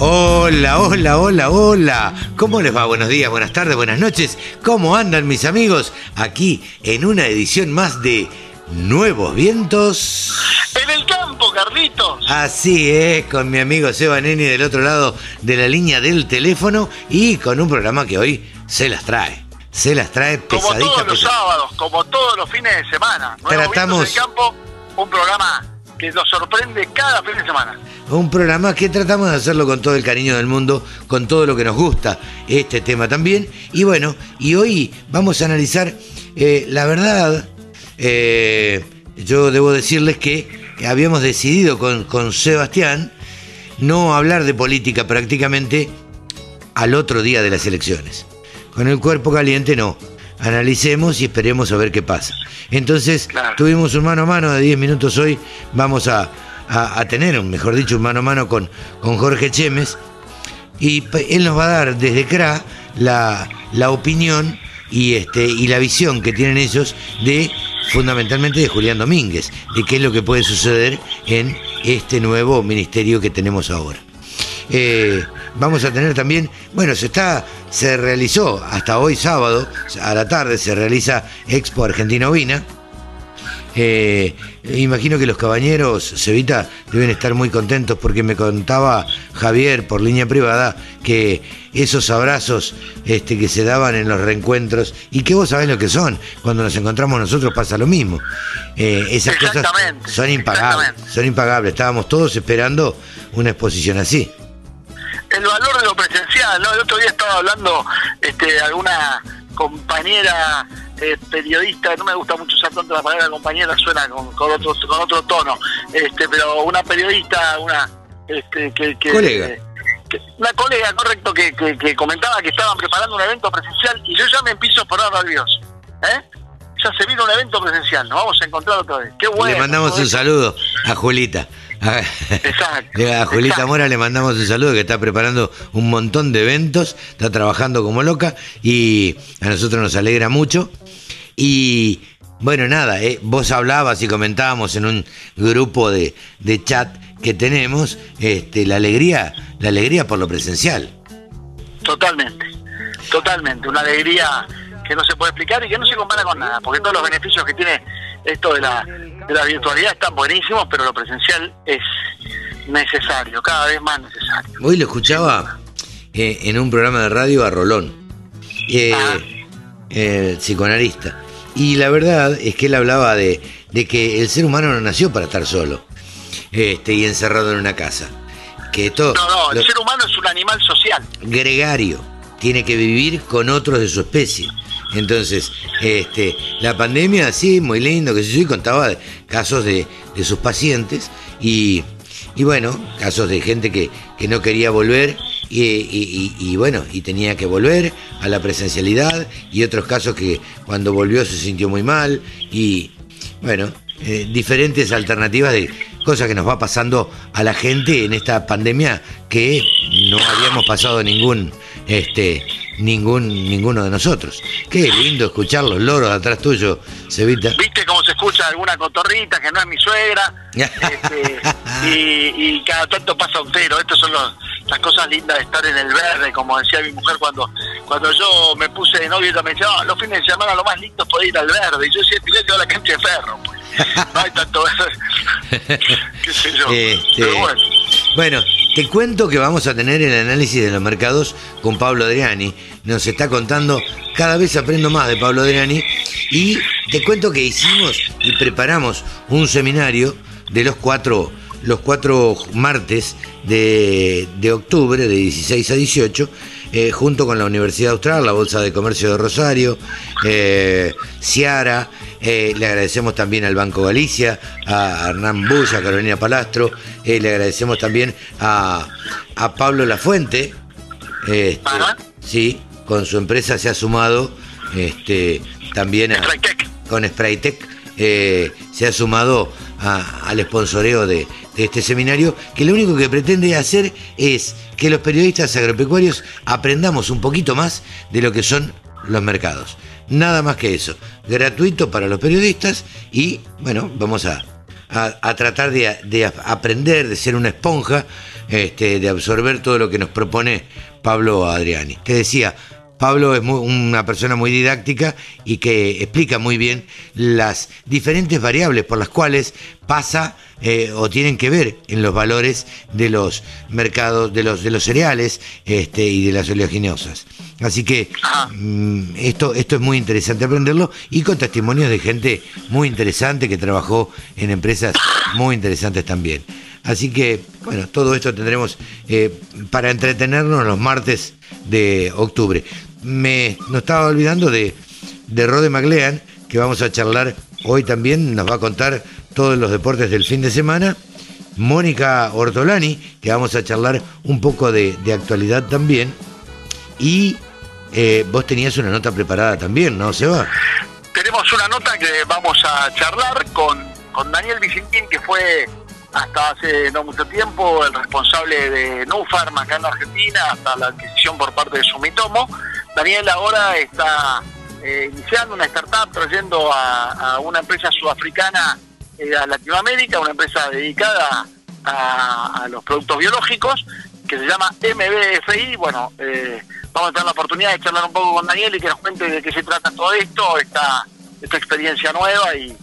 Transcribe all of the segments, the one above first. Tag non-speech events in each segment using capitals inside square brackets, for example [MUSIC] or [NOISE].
Hola, hola, hola, hola. ¿Cómo les va? Buenos días, buenas tardes, buenas noches. ¿Cómo andan mis amigos? Aquí en una edición más de Nuevos Vientos. En el campo, Carlitos. Así es, con mi amigo Seba Neni del otro lado de la línea del teléfono y con un programa que hoy se las trae. Se las trae Como pesadita. todos los sábados, como todos los fines de semana. Nuevos Tratamos- Vientos en el campo, un programa que nos sorprende cada fin de semana. Un programa que tratamos de hacerlo con todo el cariño del mundo, con todo lo que nos gusta, este tema también. Y bueno, y hoy vamos a analizar, eh, la verdad, eh, yo debo decirles que habíamos decidido con, con Sebastián no hablar de política prácticamente al otro día de las elecciones. Con el cuerpo caliente no. Analicemos y esperemos a ver qué pasa. Entonces, Claro. tuvimos un mano a mano de 10 minutos hoy. Vamos a, a- a tener, un, mejor dicho, un mano a mano con, con Jorge Chemes. Y él nos va a dar desde CRA la, la opinión y, este, y la visión que tienen ellos de fundamentalmente de Julián Domínguez, de qué es lo que puede suceder en este nuevo ministerio que tenemos ahora. Eh, vamos a tener también, bueno, se está, se realizó hasta hoy sábado a la tarde se realiza Expo Argentina Ovina. Eh, imagino que los cabañeros, Cevita, deben estar muy contentos porque me contaba Javier por línea privada que esos abrazos este, que se daban en los reencuentros y que vos sabés lo que son, cuando nos encontramos nosotros pasa lo mismo. Eh, esas cosas son impagables, son impagables. Estábamos todos esperando una exposición así. El valor de lo presencial, ¿no? El otro día estaba hablando este, alguna compañera eh, periodista, no me gusta mucho usar tanto la palabra compañera, suena con, con otro con otro tono, este, pero una periodista, una este, que, que- Colega. que- una colega, correcto, que, que, que comentaba que estaban preparando un evento presencial y yo ya me empiezo a poner nervioso, ¿eh? Ya se vino un evento presencial, nos vamos a encontrar otra vez. Qué bueno. le mandamos un saludo a Julita. A, Exacto, [LAUGHS] a Julita exacto. Mora le mandamos un saludo que está preparando un montón de eventos, está trabajando como loca y a nosotros nos alegra mucho. Y bueno, nada, eh, vos hablabas y comentábamos en un grupo de, de chat que tenemos este, la alegría, la alegría por lo presencial. Totalmente, totalmente. Una alegría que no se puede explicar y que no se compara con nada, porque todos los beneficios que tiene esto de la, de la virtualidad están buenísimos, pero lo presencial es necesario, cada vez más necesario. Hoy lo escuchaba eh, en un programa de radio a Rolón, eh, Ah. el psicoanalista. Y la verdad es que él hablaba de, de que el ser humano no nació para estar solo este, y encerrado en una casa. Que esto, No, no, lo- el ser humano es un animal social. gregario, tiene que vivir con otros de su especie. Entonces, este, la pandemia, sí, muy lindo, que yo, y contaba casos de, sus pacientes y, y bueno, casos de gente que, que no quería volver y- y bueno, y tenía que volver a la presencialidad y otros casos que cuando volvió se sintió muy mal y bueno, eh, diferentes alternativas de cosas que nos va pasando a la gente en esta pandemia que no habíamos pasado ningún este ningún ninguno de nosotros. Qué lindo escuchar los loros atrás tuyo, Cevita. ¿Viste cómo se escucha alguna cotorrita que no es mi suegra? [LAUGHS] Este, y, y cada tanto pasa un tero. Estas son los- las cosas lindas de estar en el verde, como decía mi mujer cuando cuando yo me puse de novio. Ella me decía, "Ah, los fines de semana lo más lindo es poder ir al verde. Y yo decía, tiré yo a la cancha de ferro. Pues. [LAUGHS] No hay tanto verde. [LAUGHS] ¿Qué sé yo? Este, Pero bueno. Bueno, te cuento que vamos a tener el análisis de los mercados con Pablo Adriani. Nos está contando, cada vez aprendo más de Pablo Adriani. Y te cuento que hicimos y preparamos un seminario de los cuatro los cuatro martes de, de octubre, de 16 a 18, eh, junto con la Universidad Austral, la Bolsa de Comercio de Rosario, eh, Ciara, eh, le agradecemos también al Banco Galicia, a Hernán Bulla, a Carolina Palastro, le agradecemos también a, a Pablo Lafuente, este, sí, con su empresa se ha sumado este, también a, con Spraytech, se ha sumado al sponsoreo de, este seminario, que lo único que pretende hacer es que los periodistas agropecuarios aprendamos un poquito más de lo que son los mercados. Nada más que eso. Gratuito para los periodistas y, bueno, vamos a, tratar de, aprender, de ser una esponja, este, de absorber todo lo que nos propone Pablo Adriani. Que decía, Pablo es una persona muy didáctica y que explica muy bien las diferentes variables por las cuales pasa eh, o tienen que ver en los valores de los mercados, de los, de los cereales este, y de las oleaginosas. Así que mm, esto, esto es muy interesante aprenderlo y con testimonios de gente muy interesante que trabajó en empresas muy interesantes también. Así que, bueno, todo esto tendremos eh, para entretenernos los martes de octubre me no estaba olvidando de, de Rode McLean, que vamos a charlar hoy también, nos va a contar todos los deportes del fin de semana. Mónica Ortolani, que vamos a charlar un poco de, actualidad también. Y eh, vos tenías una nota preparada también, ¿no, Seba? Tenemos una nota que vamos a charlar con, con Daniel Vicentín, que fue hasta hace no mucho tiempo el responsable de Nufarm acá en Argentina, hasta la adquisición por parte de Sumitomo. Daniel ahora está eh, iniciando una startup trayendo a, una empresa sudafricana eh, a Latinoamérica, una empresa dedicada a, los productos biológicos que se llama MBFI. Bueno, eh, vamos a tener la oportunidad de charlar un poco con Daniel y que nos cuente de qué se trata todo esto, esta, esta experiencia nueva y,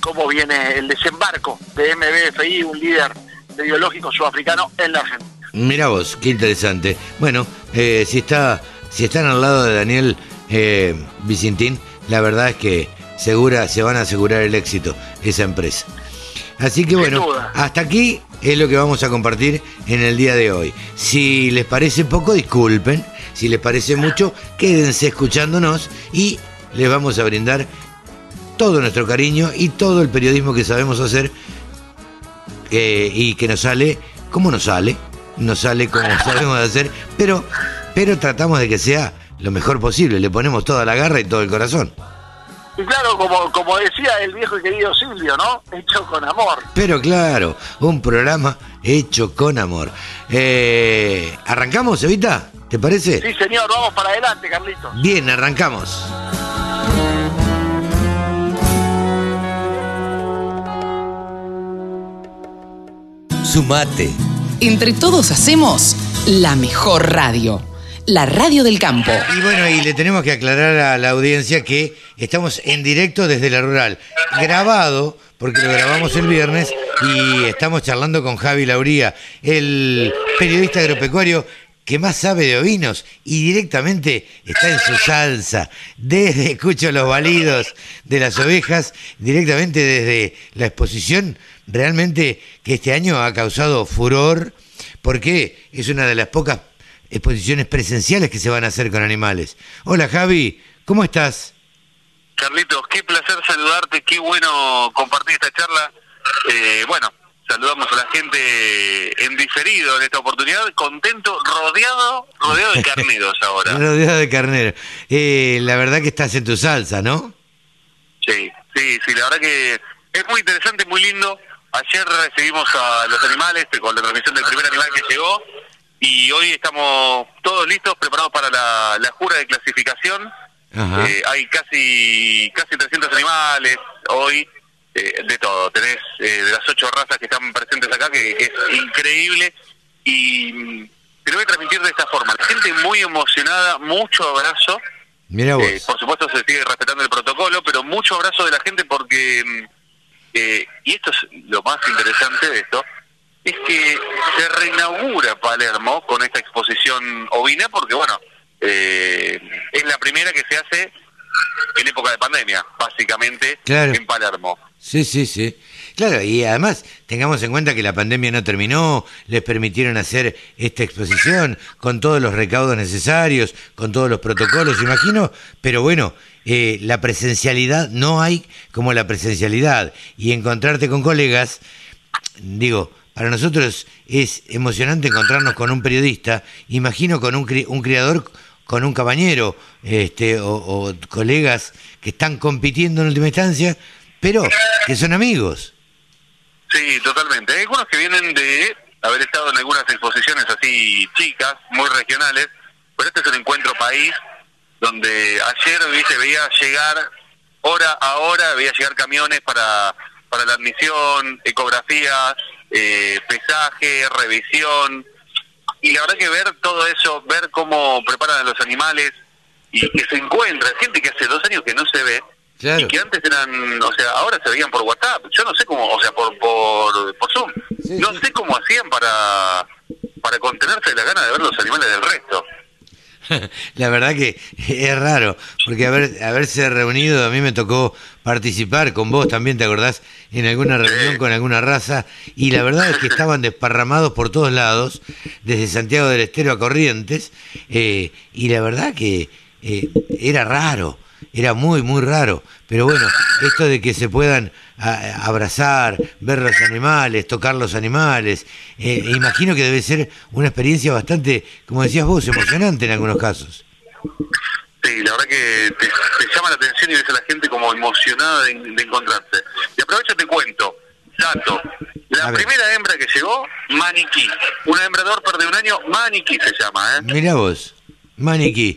cómo viene el desembarco de MBFI, un líder de biológico sudafricano en la Argentina. Mira vos, qué interesante. Bueno, si está, si están al lado de Daniel eh, Vicentín, la verdad es que segura se van a asegurar el éxito esa empresa. Así que bueno, hasta aquí es lo que vamos a compartir en el día de hoy. Si les parece poco, disculpen. Si les parece mucho, quédense escuchándonos y les vamos a brindar todo nuestro cariño y todo el periodismo que sabemos hacer eh, y que nos sale como nos sale, nos sale como [LAUGHS] sabemos hacer, pero, pero tratamos de que sea lo mejor posible, le ponemos toda la garra y todo el corazón. Y claro, como, como decía el viejo y querido Silvio, ¿no? Hecho con amor. Pero claro, un programa hecho con amor. Eh, ¿Arrancamos, Evita? ¿Te parece? Sí, señor, vamos para adelante, Carlitos. Bien, arrancamos. Sumate. Entre todos hacemos la mejor radio. La radio del campo. Y bueno, y le tenemos que aclarar a la audiencia que estamos en directo desde la rural. Grabado, porque lo grabamos el viernes y estamos charlando con Javi Lauría, el periodista agropecuario que más sabe de ovinos y directamente está en su salsa. Desde escucho los balidos de las ovejas, directamente desde la exposición, realmente que este año ha causado furor porque es una de las pocas exposiciones presenciales que se van a hacer con animales. Hola Javi, ¿cómo estás? Carlitos, qué placer saludarte, qué bueno compartir esta charla. Eh, bueno, saludamos a la gente en diferido en esta oportunidad, contento, rodeado, rodeado de carneros [LAUGHS] ahora. rodeado de carneros. Eh, la verdad que estás en tu salsa, ¿no? Sí, sí, sí, la verdad que es muy interesante, muy lindo. Ayer recibimos a los animales con la transmisión del primer animal que llegó y hoy estamos todos listos, preparados para la, la jura de clasificación. Eh, hay casi casi 300 animales hoy eh, de todo. Tenés eh, de las ocho razas que están presentes acá, que, es increíble. Y mm, te lo voy a transmitir de esta forma. La gente muy emocionada, mucho abrazo. Mira vos. Eh, por supuesto se sigue respetando el protocolo, pero mucho abrazo de la gente porque, mm, y esto es lo más interesante de esto, es que se reinaugura Palermo con esta exposición ovina porque, bueno, es la primera que se hace en época de pandemia, básicamente, en Palermo. Sí, sí, sí. Claro, y además tengamos en cuenta que la pandemia no terminó, les permitieron hacer esta exposición con todos los recaudos necesarios, con todos los protocolos, imagino, pero bueno, eh, la presencialidad no hay como la presencialidad y encontrarte con colegas, digo, para nosotros es emocionante encontrarnos con un periodista, imagino con un, un criador, con un cabañero, este, o, colegas que están compitiendo en última instancia, pero que son amigos. Sí, totalmente. Hay algunos que vienen de haber estado en algunas exposiciones así chicas, muy regionales, pero este es un encuentro país donde ayer viste veía llegar hora a hora veía llegar camiones para para la admisión ecografías eh, pesaje revisión. Y la verdad que ver todo eso ver cómo preparan a los animales y que se encuentra gente que hace dos años que no se ve y que antes eran o sea ahora se veían por WhatsApp. Yo no sé cómo o sea por por, por Zoom. No sé cómo hacían para para contenerse de la gana de ver los animales del resto. [LAUGHS] La verdad que es raro, porque haber, haberse reunido, a mí me tocó participar con vos también, ¿te acordás? En alguna reunión con alguna raza, y la verdad es que estaban desparramados por todos lados, desde Santiago del Estero a Corrientes, eh, y la verdad que eh, era raro, era muy, muy raro, pero bueno, esto de que se puedan abrazar, ver los animales, tocar los animales. Eh, imagino que debe ser una experiencia bastante, como decías vos, emocionante en algunos casos. Sí, la verdad que te, llama la atención y ves a la gente como emocionada de, encontrarse. Y aprovecho te cuento, dato, la primera hembra que llegó, maniquí. Una hembra dorper de un año, maniquí se llama, ¿eh? Mira vos, maniquí.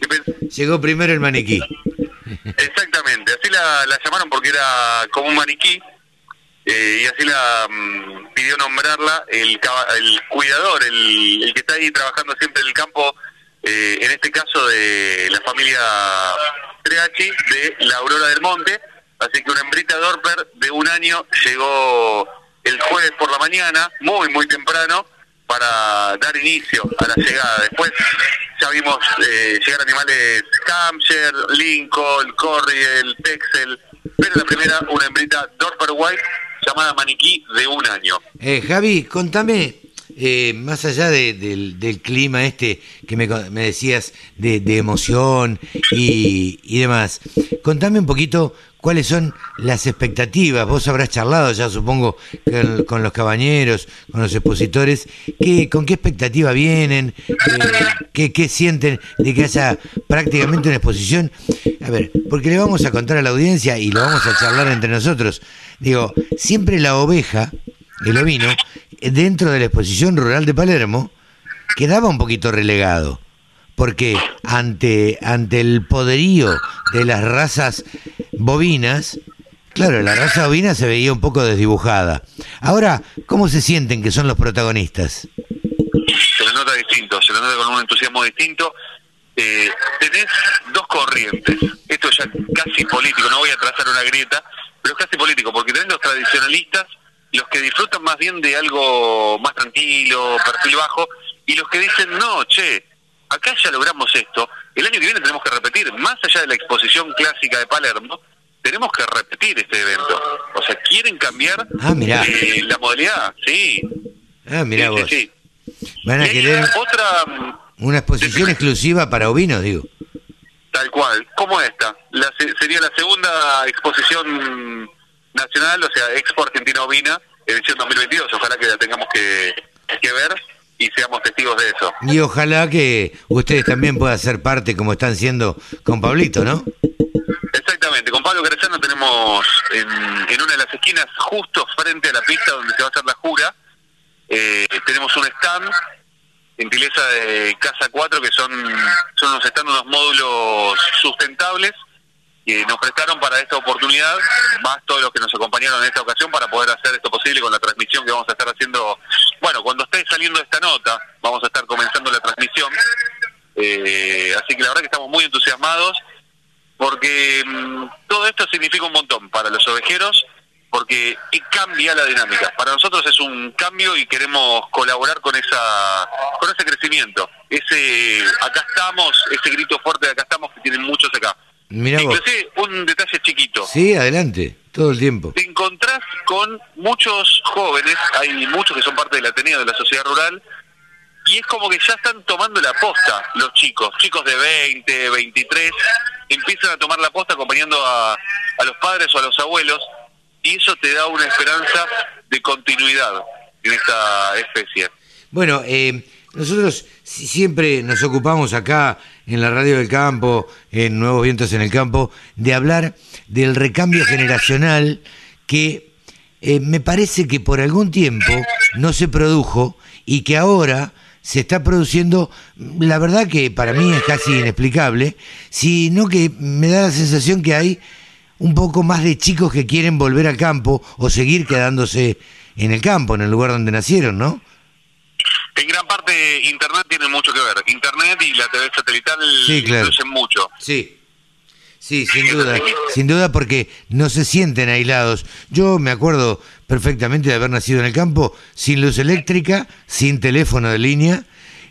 Llegó primero el maniquí. [LAUGHS] Exactamente, así la, llamaron porque era como un maniquí eh, y así la mm, pidió nombrarla el, el cuidador, el, el, que está ahí trabajando siempre en el campo, eh, en este caso de la familia Treachi, de la Aurora del Monte. Así que una hembrita Dorper de un año llegó el jueves por la mañana, muy, muy temprano, para dar inicio a la llegada. Después ya vimos eh, llegar animales Hampshire, Lincoln, Corriel, Texel, pero la primera una hembrita Dorper White llamada Maniquí de un año. Eh, Javi, contame, eh, más allá del, clima este que me, decías de, emoción y, demás, contame un poquito cuáles son las expectativas. Vos habrás charlado ya, supongo, con, los cabañeros, con los expositores. ¿Qué, ¿Con qué expectativa vienen? Eh, ¿qué, sienten de que haya prácticamente una exposición? A ver, porque le vamos a contar a la audiencia y lo vamos a charlar entre nosotros. Digo, siempre la oveja, el ovino, dentro de la exposición rural de Palermo, quedaba un poquito relegado porque ante, ante el poderío de las razas bovinas, claro, la raza bovina se veía un poco desdibujada. Ahora, ¿cómo se sienten que son los protagonistas? Se les nota distinto, se les nota con un entusiasmo distinto. Eh, tenés dos corrientes, esto ya casi político, no voy a trazar una grieta, pero es casi político, porque tenés los tradicionalistas, los que disfrutan más bien de algo más tranquilo, perfil bajo, y los que dicen, no, che, acá ya logramos esto, el año que viene tenemos que repetir, más allá de la exposición clásica de Palermo, tenemos que repetir este evento. O sea, quieren cambiar ah, eh, la modalidad, sí. Ah, mirá vos. Van a querer otra, mm, una exposición exclusiva para ovinos, digo. Tal cual, como esta. La, sería la segunda exposición nacional, o sea, Expo Argentina Ovina, edición 2022. Ojalá que la tengamos que, que ver y seamos testigos de eso. Y ojalá que ustedes también puedan ser parte como están siendo con Pablito, ¿no? Exactamente, con Pablo Crescano tenemos en, en, una de las esquinas, justo frente a la pista donde se va a hacer la jura, eh, tenemos un stand, gentileza de Casa 4, que son, son unos stand, unos módulos sustentables, que nos prestaron para esta oportunidad, más todos los que nos acompañaron en esta ocasión para poder hacer esto posible con la transmisión que vamos a estar haciendo. Bueno, cuando esté saliendo esta nota, vamos a estar comenzando la transmisión. Eh, así que la verdad que estamos muy entusiasmados porque mm, todo esto significa un montón para los ovejeros porque cambia la dinámica. Para nosotros es un cambio y queremos colaborar con esa con ese crecimiento. Ese acá estamos, ese grito fuerte de acá estamos que tienen muchos acá. Mira un detalle chiquito. Sí, adelante. Todo el tiempo. Te encontrás con muchos jóvenes, hay muchos que son parte del Ateneo de la sociedad rural, y es como que ya están tomando la posta los chicos, chicos de 20, 23, empiezan a tomar la posta acompañando a, a los padres o a los abuelos, y eso te da una esperanza de continuidad en esta especie. Bueno, eh, nosotros siempre nos ocupamos acá en la radio del campo, en Nuevos Vientos en el Campo, de hablar del recambio generacional que eh, me parece que por algún tiempo no se produjo y que ahora se está produciendo, la verdad que para mí es casi inexplicable, sino que me da la sensación que hay un poco más de chicos que quieren volver al campo o seguir quedándose en el campo, en el lugar donde nacieron, ¿no? En gran parte Internet tiene mucho que ver. Internet y la TV satelital sí, influyen mucho. Sí. Sí, sin duda, sin duda porque no se sienten aislados. Yo me acuerdo perfectamente de haber nacido en el campo, sin luz eléctrica, sin teléfono de línea,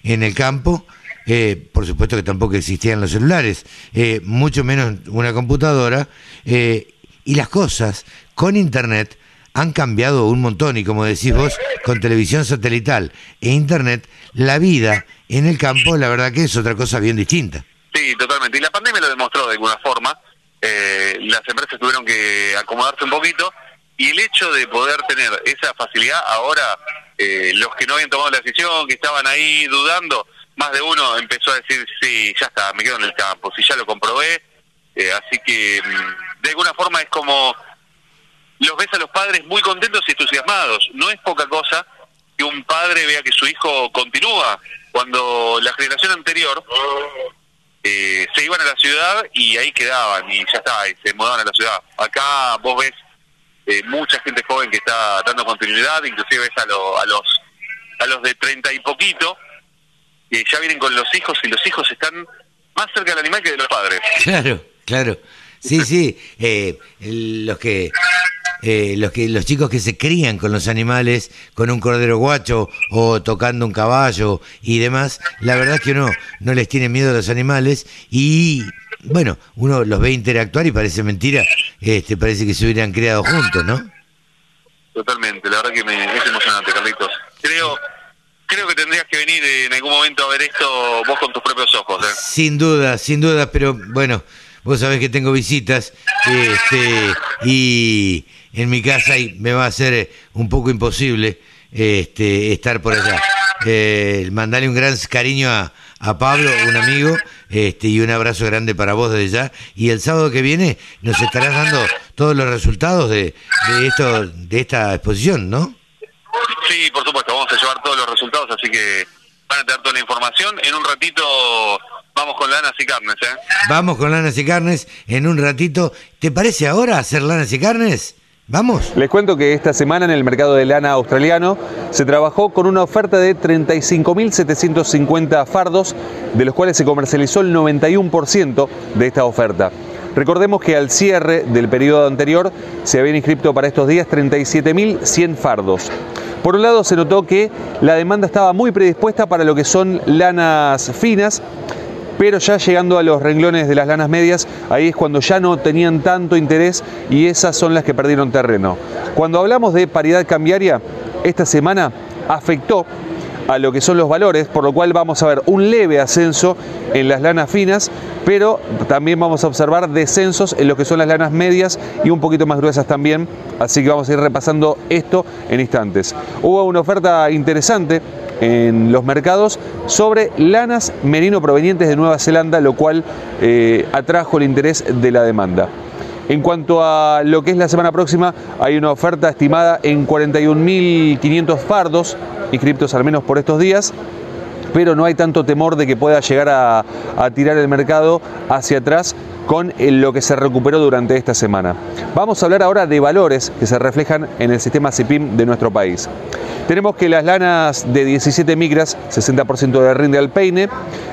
en el campo. Eh, por supuesto que tampoco existían los celulares, eh, mucho menos una computadora. Eh, y las cosas con Internet han cambiado un montón y como decís vos, con televisión satelital e internet, la vida en el campo la verdad que es otra cosa bien distinta. Sí, totalmente. Y la pandemia lo demostró de alguna forma. Eh, las empresas tuvieron que acomodarse un poquito y el hecho de poder tener esa facilidad, ahora eh, los que no habían tomado la decisión, que estaban ahí dudando, más de uno empezó a decir, sí, ya está, me quedo en el campo, si ya lo comprobé. Eh, así que mm, de alguna forma es como los ves a los padres muy contentos y entusiasmados. No es poca cosa que un padre vea que su hijo continúa. Cuando la generación anterior eh, se iban a la ciudad y ahí quedaban y ya está, y se mudaban a la ciudad. Acá vos ves eh, mucha gente joven que está dando continuidad, inclusive ves a, a los a los de treinta y poquito, que ya vienen con los hijos y los hijos están más cerca del animal que de los padres. Claro, claro. Sí, sí, eh, los que eh, los que los chicos que se crían con los animales, con un cordero guacho o tocando un caballo y demás, la verdad es que uno no les tiene miedo a los animales y bueno, uno los ve interactuar y parece mentira, este parece que se hubieran criado juntos, ¿no? Totalmente, la verdad que me, es emocionante, Carlitos. Creo creo que tendrías que venir en algún momento a ver esto vos con tus propios ojos. ¿eh? Sin duda, sin duda, pero bueno, vos sabés que tengo visitas este, y en mi casa y me va a ser eh, un poco imposible este, estar por allá. Eh, mandarle un gran cariño a, a Pablo, un amigo, este, y un abrazo grande para vos desde ya. Y el sábado que viene nos estarás dando todos los resultados de, de, esto, de esta exposición, ¿no? Sí, por supuesto, vamos a llevar todos los resultados, así que van a tener toda la información. En un ratito vamos con lanas y carnes, ¿eh? Vamos con lanas y carnes en un ratito. ¿Te parece ahora hacer lanas y carnes? Vamos. Les cuento que esta semana en el mercado de lana australiano se trabajó con una oferta de 35.750 fardos, de los cuales se comercializó el 91% de esta oferta. Recordemos que al cierre del periodo anterior se habían inscrito para estos días 37.100 fardos. Por un lado se notó que la demanda estaba muy predispuesta para lo que son lanas finas, pero ya llegando a los renglones de las lanas medias, ahí es cuando ya no tenían tanto interés y esas son las que perdieron terreno. Cuando hablamos de paridad cambiaria, esta semana afectó a lo que son los valores, por lo cual vamos a ver un leve ascenso en las lanas finas, pero también vamos a observar descensos en lo que son las lanas medias y un poquito más gruesas también, así que vamos a ir repasando esto en instantes. Hubo una oferta interesante en los mercados sobre lanas merino provenientes de Nueva Zelanda, lo cual eh, atrajo el interés de la demanda. En cuanto a lo que es la semana próxima, hay una oferta estimada en 41.500 fardos inscriptos al menos por estos días pero no hay tanto temor de que pueda llegar a, a, tirar el mercado hacia atrás con lo que se recuperó durante esta semana. Vamos a hablar ahora de valores que se reflejan en el sistema CIPIM de nuestro país. Tenemos que las lanas de 17 micras, 60% de rinde al peine,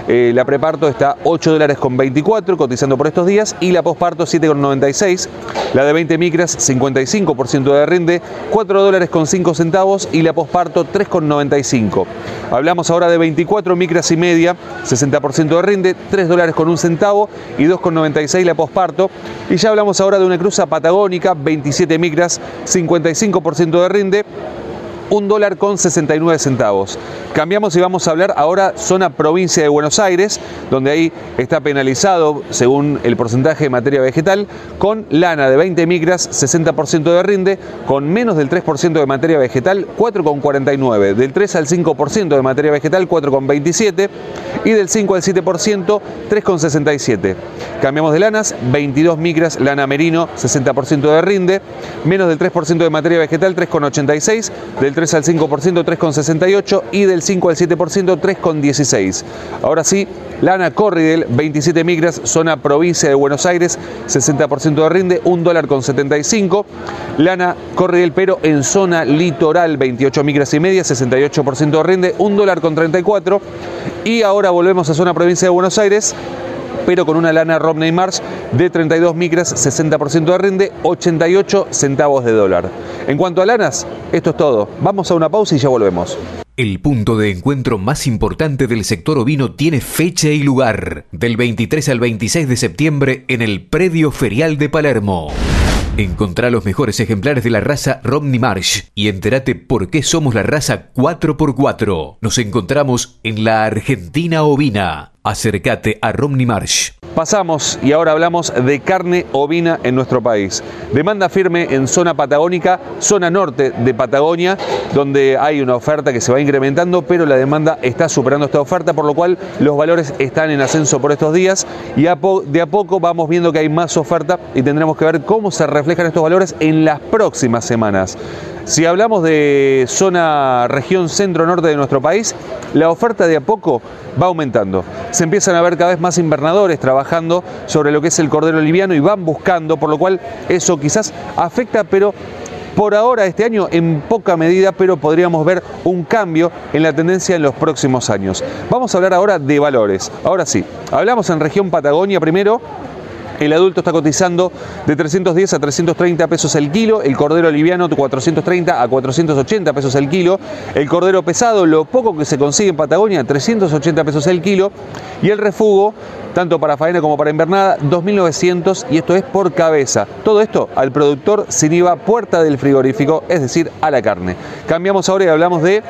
eh, la preparto está 8 dólares con 24 cotizando por estos días y la posparto 7,96. La de 20 micras 55% de rinde, 4 dólares con 5 centavos y la posparto 3,95. Hablamos ahora de 24 micras y media, 60% de rinde, 3 dólares con 1 centavo y 2,96 la posparto. Y ya hablamos ahora de una cruza patagónica, 27 micras, 55% de rinde, un dólar con 69 centavos. Cambiamos y vamos a hablar ahora zona provincia de Buenos Aires, donde ahí está penalizado, según el porcentaje de materia vegetal, con lana de 20 micras, 60% de rinde, con menos del 3% de materia vegetal, 4,49, del 3 al 5% de materia vegetal, 4,27 y del 5 al 7%, 3,67. Cambiamos de lanas, 22 micras, lana merino, 60% de rinde, menos del 3% de materia vegetal, 3,86, del 3 al 5%, 3,68 y del 5 al 7%, 3,16. Ahora sí, lana Corridel, 27 micras, zona provincia de Buenos Aires, 60% de rinde, 1 dólar con 75. Lana Corridel, pero en zona litoral, 28 micras y media, 68% de rinde, 1 dólar con 34. Y ahora volvemos a zona provincia de Buenos Aires, pero con una lana Romney Marsh de 32 micras, 60% de rinde, 88 centavos de dólar. En cuanto a lanas, esto es todo. Vamos a una pausa y ya volvemos. El punto de encuentro más importante del sector ovino tiene fecha y lugar, del 23 al 26 de septiembre en el Predio Ferial de Palermo. Encontrá los mejores ejemplares de la raza Romney Marsh y entérate por qué somos la raza 4x4. Nos encontramos en la Argentina ovina. Acércate a Romney Marsh. Pasamos y ahora hablamos de carne ovina en nuestro país. Demanda firme en zona patagónica, zona norte de Patagonia, donde hay una oferta que se va incrementando, pero la demanda está superando esta oferta, por lo cual los valores están en ascenso por estos días y de a poco vamos viendo que hay más oferta y tendremos que ver cómo se reflejan estos valores en las próximas semanas. Si hablamos de zona región centro-norte de nuestro país, la oferta de a poco va aumentando. Se empiezan a ver cada vez más invernadores trabajando sobre lo que es el cordero liviano y van buscando, por lo cual eso quizás afecta, pero por ahora este año en poca medida, pero podríamos ver un cambio en la tendencia en los próximos años. Vamos a hablar ahora de valores. Ahora sí, hablamos en región Patagonia primero el adulto está cotizando de 310 a 330 pesos el kilo, el cordero liviano de 430 a 480 pesos el kilo, el cordero pesado, lo poco que se consigue en Patagonia, 380 pesos el kilo, y el refugo, tanto para faena como para invernada, 2.900 y esto es por cabeza. Todo esto al productor sin IVA puerta del frigorífico, es decir, a la carne. Cambiamos ahora y hablamos de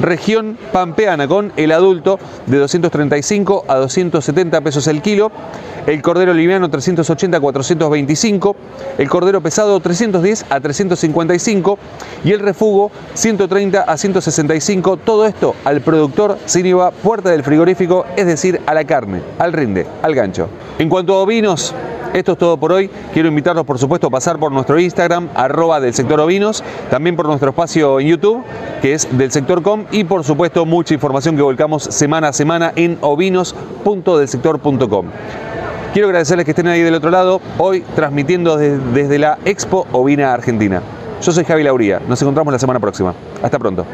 región pampeana con el adulto de 235 a 270 pesos el kilo, el cordero liviano 380 a 425, el cordero pesado 310 a 355 y el refugo 130 a 165, todo esto al productor sin IVA, puerta del frigorífico, es decir, a la carne, al rinde, al gancho. En cuanto a ovinos, esto es todo por hoy. Quiero invitarlos, por supuesto, a pasar por nuestro Instagram, arroba del sector ovinos, también por nuestro espacio en YouTube, que es del sector com, y por supuesto, mucha información que volcamos semana a semana en ovinos.delsector.com. Quiero agradecerles que estén ahí del otro lado, hoy transmitiendo desde, la Expo Ovina Argentina. Yo soy Javi Lauría, nos encontramos la semana próxima. Hasta pronto.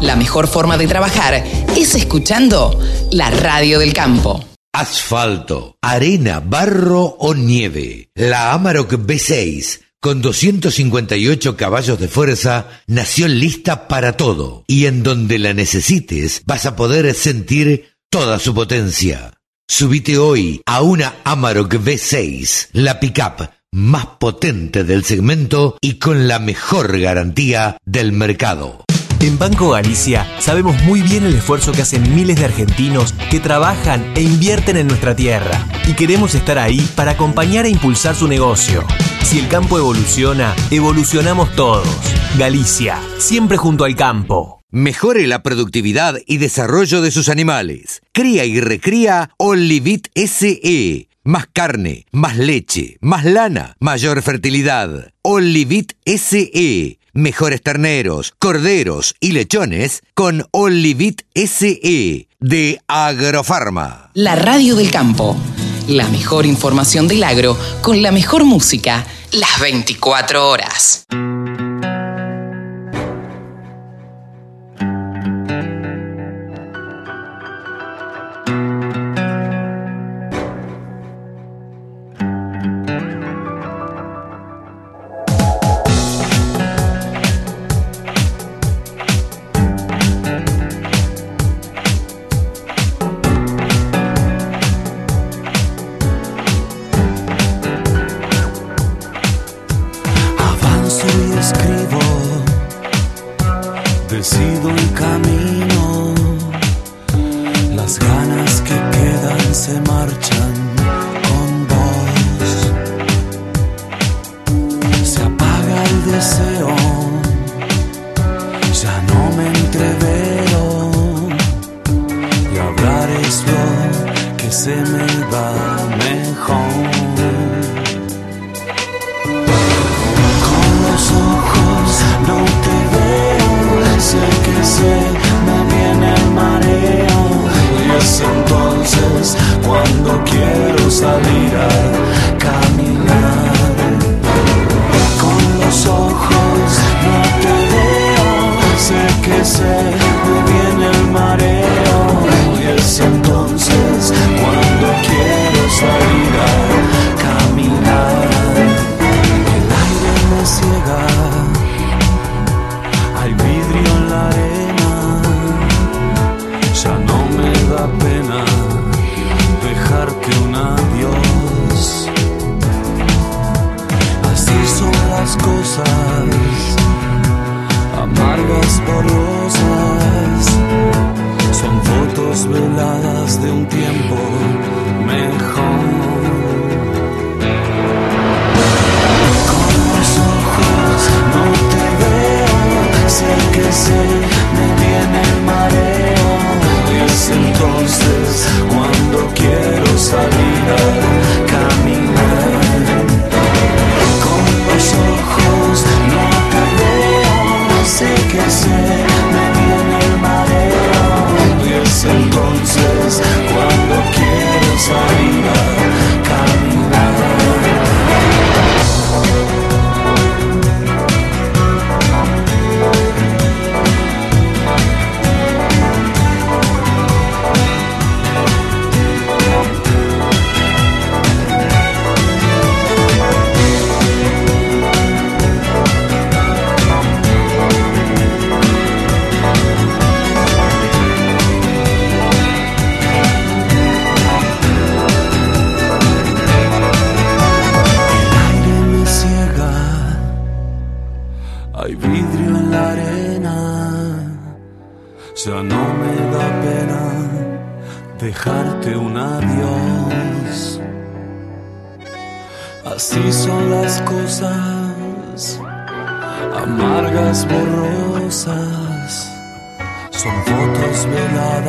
La mejor forma de trabajar es escuchando la radio del campo. Asfalto, arena, barro o nieve. La Amarok B6 con 258 caballos de fuerza, nació lista para todo y en donde la necesites vas a poder sentir toda su potencia. Subite hoy a una Amarok V6, la pickup más potente del segmento y con la mejor garantía del mercado. En Banco Galicia sabemos muy bien el esfuerzo que hacen miles de argentinos que trabajan e invierten en nuestra tierra y queremos estar ahí para acompañar e impulsar su negocio. Si el campo evoluciona, evolucionamos todos. Galicia, siempre junto al campo. Mejore la productividad y desarrollo de sus animales. Cría y recría Olivit SE. Más carne, más leche, más lana, mayor fertilidad. Olivit SE. Mejores terneros, corderos y lechones con Olivit SE de Agrofarma. La radio del campo. La mejor información del agro con la mejor música las 24 horas.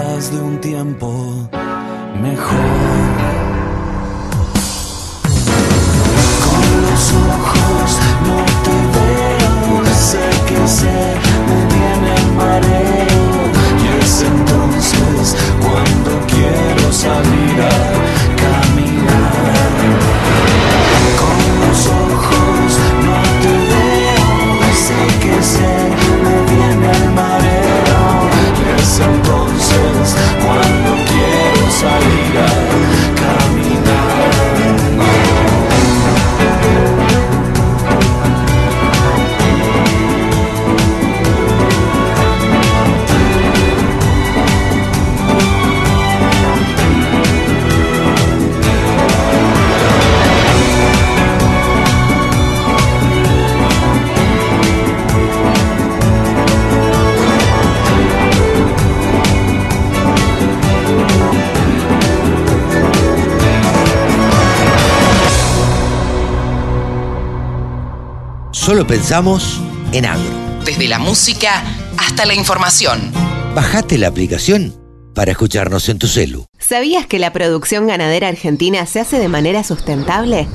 De un tiempo mejor. Con los ojos no te veo, sé que se me viene el mareo. Y es entonces cuando quiero salir a caminar. Con los ojos no te veo, sé que se me viene el mareo. Y es entonces cuando Solo pensamos en agro. Desde la música hasta la información. Bajate la aplicación para escucharnos en tu celu. ¿Sabías que la producción ganadera argentina se hace de manera sustentable?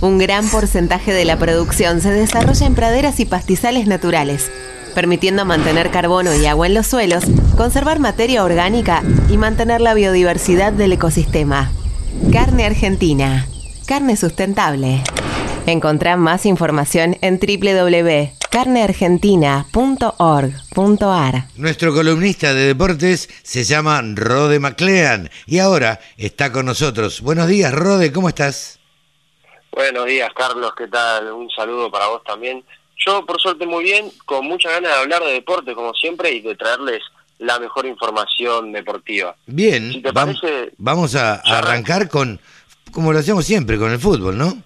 Un gran porcentaje de la producción se desarrolla en praderas y pastizales naturales, permitiendo mantener carbono y agua en los suelos, conservar materia orgánica y mantener la biodiversidad del ecosistema. Carne argentina. Carne sustentable. Encontrá más información en www.carneargentina.org.ar. Nuestro columnista de deportes se llama Rode MacLean y ahora está con nosotros. Buenos días, Rode, ¿cómo estás? Buenos días, Carlos, ¿qué tal? Un saludo para vos también. Yo, por suerte, muy bien, con mucha ganas de hablar de deporte, como siempre, y de traerles la mejor información deportiva. Bien, Si te vam- parece, vamos a, arrancar con, como lo hacemos siempre, con el fútbol, ¿no?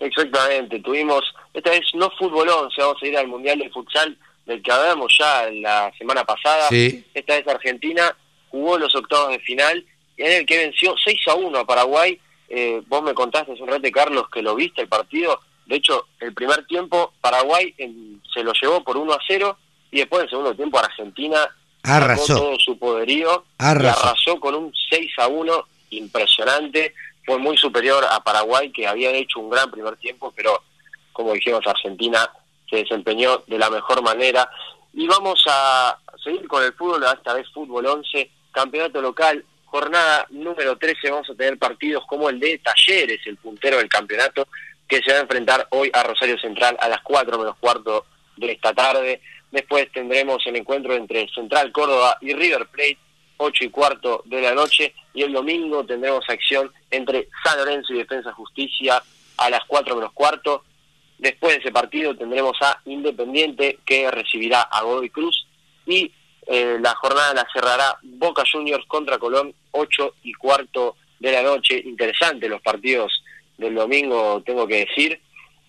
Exactamente, tuvimos, esta vez no fútbol 11, vamos a ir al Mundial de Futsal, del que hablamos ya la semana pasada. Sí. Esta vez Argentina jugó los octavos de final en el que venció 6 a 1 a Paraguay. Eh, vos me contaste hace un rato, Carlos, que lo viste el partido. De hecho, el primer tiempo Paraguay se lo llevó por 1 a 0 y después el segundo tiempo Argentina arrasó todo su poderío arrasó. y arrasó con un 6 a 1 impresionante. Fue muy superior a Paraguay, que había hecho un gran primer tiempo, pero como dijimos, Argentina se desempeñó de la mejor manera. Y vamos a seguir con el fútbol, esta vez fútbol 11, campeonato local, jornada número 13, vamos a tener partidos como el de Talleres, el puntero del campeonato, que se va a enfrentar hoy a Rosario Central a las 4 menos cuarto de esta tarde. Después tendremos el encuentro entre Central Córdoba y River Plate, 8 y cuarto de la noche. Y el domingo tendremos acción entre San Lorenzo y Defensa Justicia a las 4 menos cuarto. Después de ese partido tendremos a Independiente que recibirá a Godoy Cruz y eh, la jornada la cerrará Boca Juniors contra Colón, 8 y cuarto de la noche. Interesante los partidos del domingo, tengo que decir.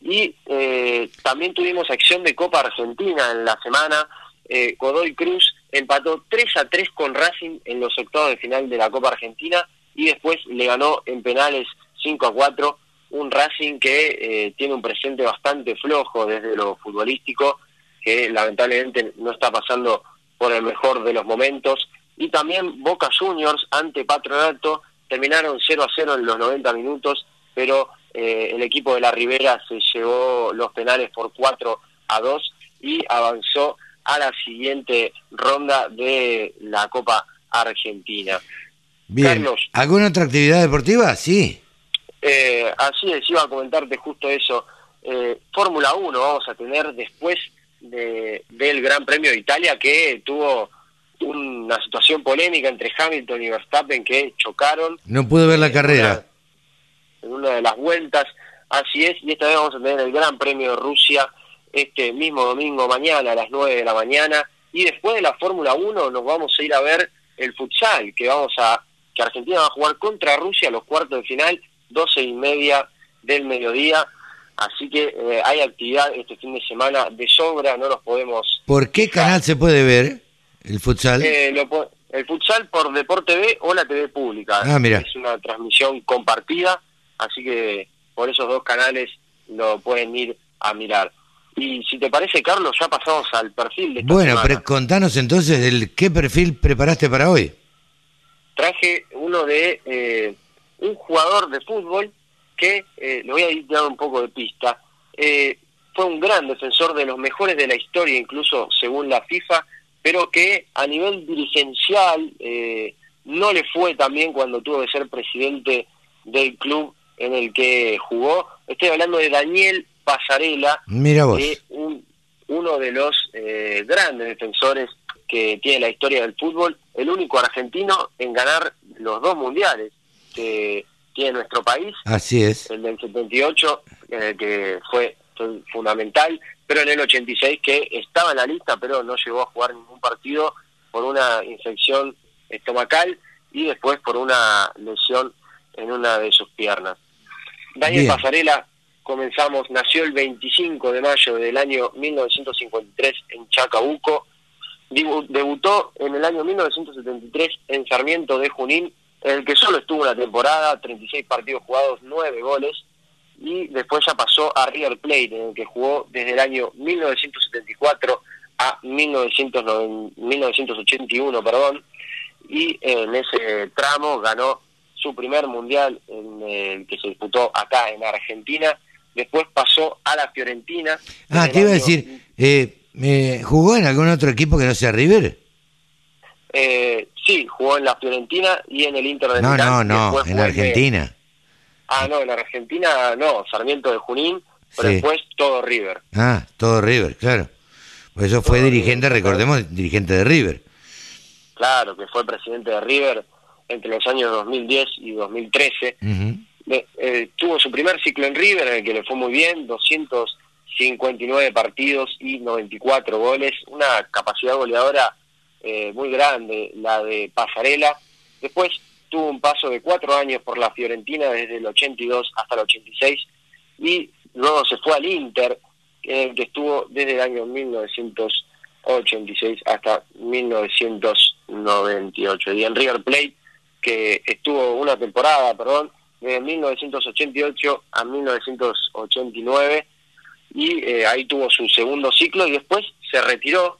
Y eh, también tuvimos acción de Copa Argentina en la semana. Eh, Godoy Cruz empató 3 a 3 con Racing en los octavos de final de la Copa Argentina y después le ganó en penales 5 a 4 un Racing que eh, tiene un presente bastante flojo desde lo futbolístico, que lamentablemente no está pasando por el mejor de los momentos. Y también Boca Juniors ante Patronato terminaron 0 a 0 en los 90 minutos, pero eh, el equipo de la Ribera se llevó los penales por 4 a 2 y avanzó a la siguiente ronda de la Copa Argentina. Bien. ¿Alguna otra actividad deportiva? Sí. Eh, así es, iba a comentarte justo eso. Eh, Fórmula 1 vamos a tener después de, del Gran Premio de Italia que tuvo una situación polémica entre Hamilton y Verstappen que chocaron. No pude ver la carrera. en una de las vueltas, así es, y esta vez vamos a tener el Gran Premio de Rusia este mismo domingo mañana a las 9 de la mañana y después de la Fórmula 1 nos vamos a ir a ver el futsal que vamos a que Argentina va a jugar contra Rusia los cuartos de final 12 y media del mediodía así que eh, hay actividad este fin de semana de sobra no nos podemos ¿por qué canal se puede ver el futsal? Eh, el futsal por Deporte TV o la TV pública ah, mira. es una transmisión compartida así que por esos dos canales lo pueden ir a mirar y si te parece, Carlos, ya pasamos al perfil de esta Bueno, contanos entonces el qué perfil preparaste para hoy. Traje uno de eh, un jugador de fútbol que, eh, le voy a ir dando un poco de pista, eh, fue un gran defensor de los mejores de la historia, incluso según la FIFA, pero que a nivel dirigencial eh, no le fue tan bien cuando tuvo que ser presidente del club en el que jugó. Estoy hablando de Daniel pasarela Mira vos. un, uno de los eh, grandes defensores que tiene la historia del fútbol, el único argentino en ganar los dos mundiales que tiene nuestro país. Así es. El del 78, que fue fundamental, pero en el 86 que estaba en la lista, pero no llegó a jugar ningún partido por una infección estomacal y después por una lesión en una de sus piernas. Daniel Pasarela comenzamos, nació el 25 de mayo del año 1953 en Chacabuco, debutó en el año 1973 en Sarmiento de Junín, en el que solo estuvo una temporada, 36 partidos jugados, 9 goles, y después ya pasó a River Plate, en el que jugó desde el año 1974 a 1981, perdón, y en ese tramo ganó su primer mundial en el que se disputó acá en Argentina después pasó a la Fiorentina. Ah, te iba a decir, eh, ¿jugó en algún otro equipo que no sea River? Eh, sí, jugó en la Fiorentina y en el Inter de No, no, no, en Argentina. Ah, no, en Argentina no, Sarmiento de Junín, pero después todo River. Ah, todo River, claro. Por eso fue dirigente, recordemos, dirigente de River. Claro, que fue presidente de River entre los años 2010 y 2013. Eh, tuvo su primer ciclo en River, en el que le fue muy bien, 259 partidos y 94 goles, una capacidad goleadora eh, muy grande, la de Pasarela. Después tuvo un paso de cuatro años por la Fiorentina desde el 82 hasta el 86 y luego se fue al Inter, en el que estuvo desde el año 1986 hasta 1900 1998. Y en River Plate, que estuvo una temporada, perdón, de 1988 a 1989, y eh, ahí tuvo su segundo ciclo y después se retiró.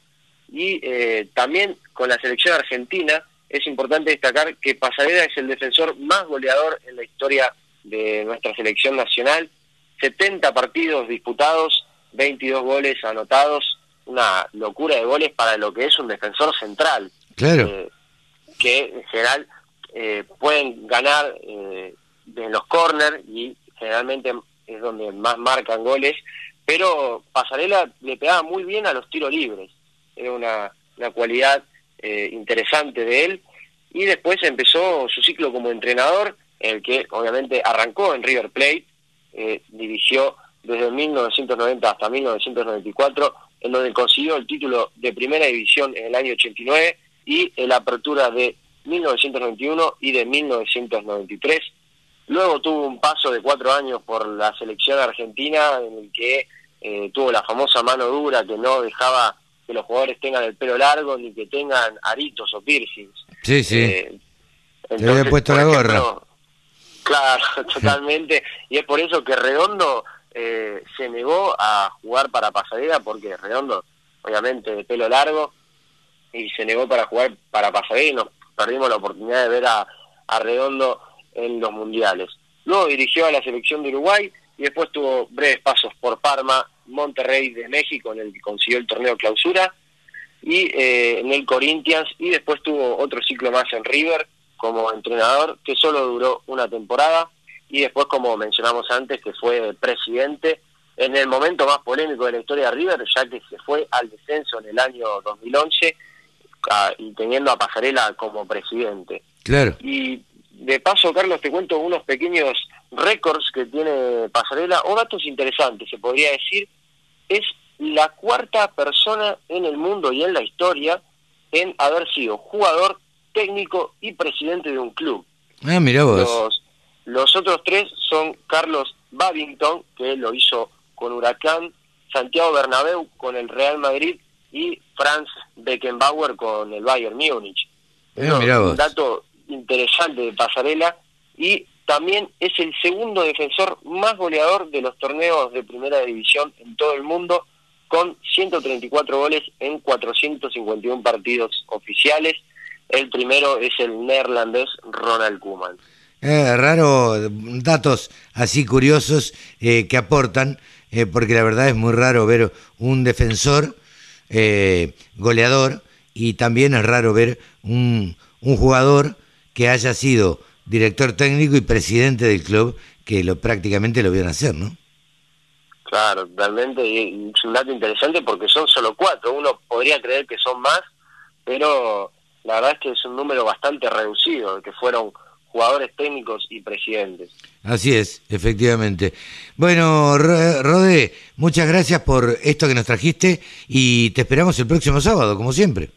Y eh, también con la selección argentina es importante destacar que Pasarela es el defensor más goleador en la historia de nuestra selección nacional. 70 partidos disputados, 22 goles anotados, una locura de goles para lo que es un defensor central. Claro. Eh, que en general eh, pueden ganar eh, en los corners y generalmente es donde más marcan goles, pero Pasarela le pegaba muy bien a los tiros libres. Era una, una cualidad eh, interesante de él. Y después empezó su ciclo como entrenador, el que obviamente arrancó en River Plate, eh, dirigió desde 1990 hasta 1994, en donde consiguió el título de primera división en el año 89 y la apertura de 1991 y de 1993. Luego tuvo un paso de cuatro años por la selección argentina en el que eh, tuvo la famosa mano dura que no dejaba que los jugadores tengan el pelo largo ni que tengan aritos o piercings. Sí, sí. Eh, Le había puesto la ejemplo, gorra. Claro, [LAUGHS] totalmente. y es por eso que Redondo eh, se negó a jugar para Pasadena, porque Redondo, obviamente, de pelo largo, y se negó para jugar para Pasadena y nos perdimos la oportunidad de ver a, a Redondo en los mundiales. Luego dirigió a la selección de Uruguay y después tuvo breves pasos por Parma, Monterrey de México, en el que consiguió el torneo clausura, y eh, en el Corinthians, y después tuvo otro ciclo más en River como entrenador, que solo duró una temporada, y después, como mencionamos antes, que fue presidente en el momento más polémico de la historia de River, ya que se fue al descenso en el año 2011 ah, y teniendo a Pasarela como presidente. Claro. Y de paso, Carlos, te cuento unos pequeños récords que tiene Pasarela, o datos interesantes, se podría decir. Es la cuarta persona en el mundo y en la historia en haber sido jugador, técnico y presidente de un club. Ah, mirá vos. Los, los otros tres son Carlos Babington, que lo hizo con Huracán, Santiago Bernabéu con el Real Madrid y Franz Beckenbauer con el Bayern Múnich. Eh, mirá vos. un dato interesante de Pasarela y también es el segundo defensor más goleador de los torneos de primera división en todo el mundo con 134 goles en 451 partidos oficiales. El primero es el neerlandés Ronald Koeman. Eh, raro, datos así curiosos eh, que aportan, eh, porque la verdad es muy raro ver un defensor goleador y también es raro ver un, un jugador que haya sido director técnico y presidente del club, que lo prácticamente lo vieron hacer, ¿no? Claro, realmente y es un dato interesante porque son solo cuatro. Uno podría creer que son más, pero la verdad es que es un número bastante reducido, de que fueron jugadores técnicos y presidentes. Así es, efectivamente. Bueno, Ro- Rodé, muchas gracias por esto que nos trajiste y te esperamos el próximo sábado, como siempre.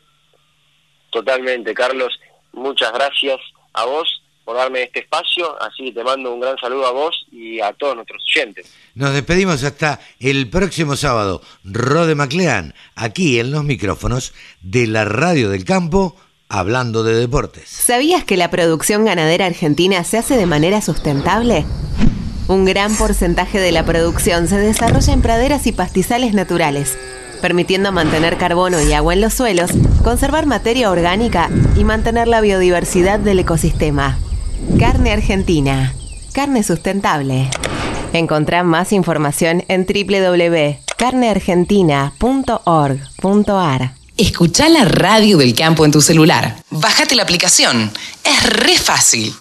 Totalmente, Carlos. Muchas gracias a vos por darme este espacio, así que te mando un gran saludo a vos y a todos nuestros oyentes. Nos despedimos hasta el próximo sábado. Rode Maclean, aquí en los micrófonos de la Radio del Campo, hablando de deportes. ¿Sabías que la producción ganadera argentina se hace de manera sustentable? Un gran porcentaje de la producción se desarrolla en praderas y pastizales naturales, permitiendo mantener carbono y agua en los suelos, conservar materia orgánica y mantener la biodiversidad del ecosistema. Carne argentina. Carne sustentable. Encontrá más información en www.carneargentina.org.ar. Escuchá la radio del campo en tu celular. Bájate la aplicación. Es re fácil.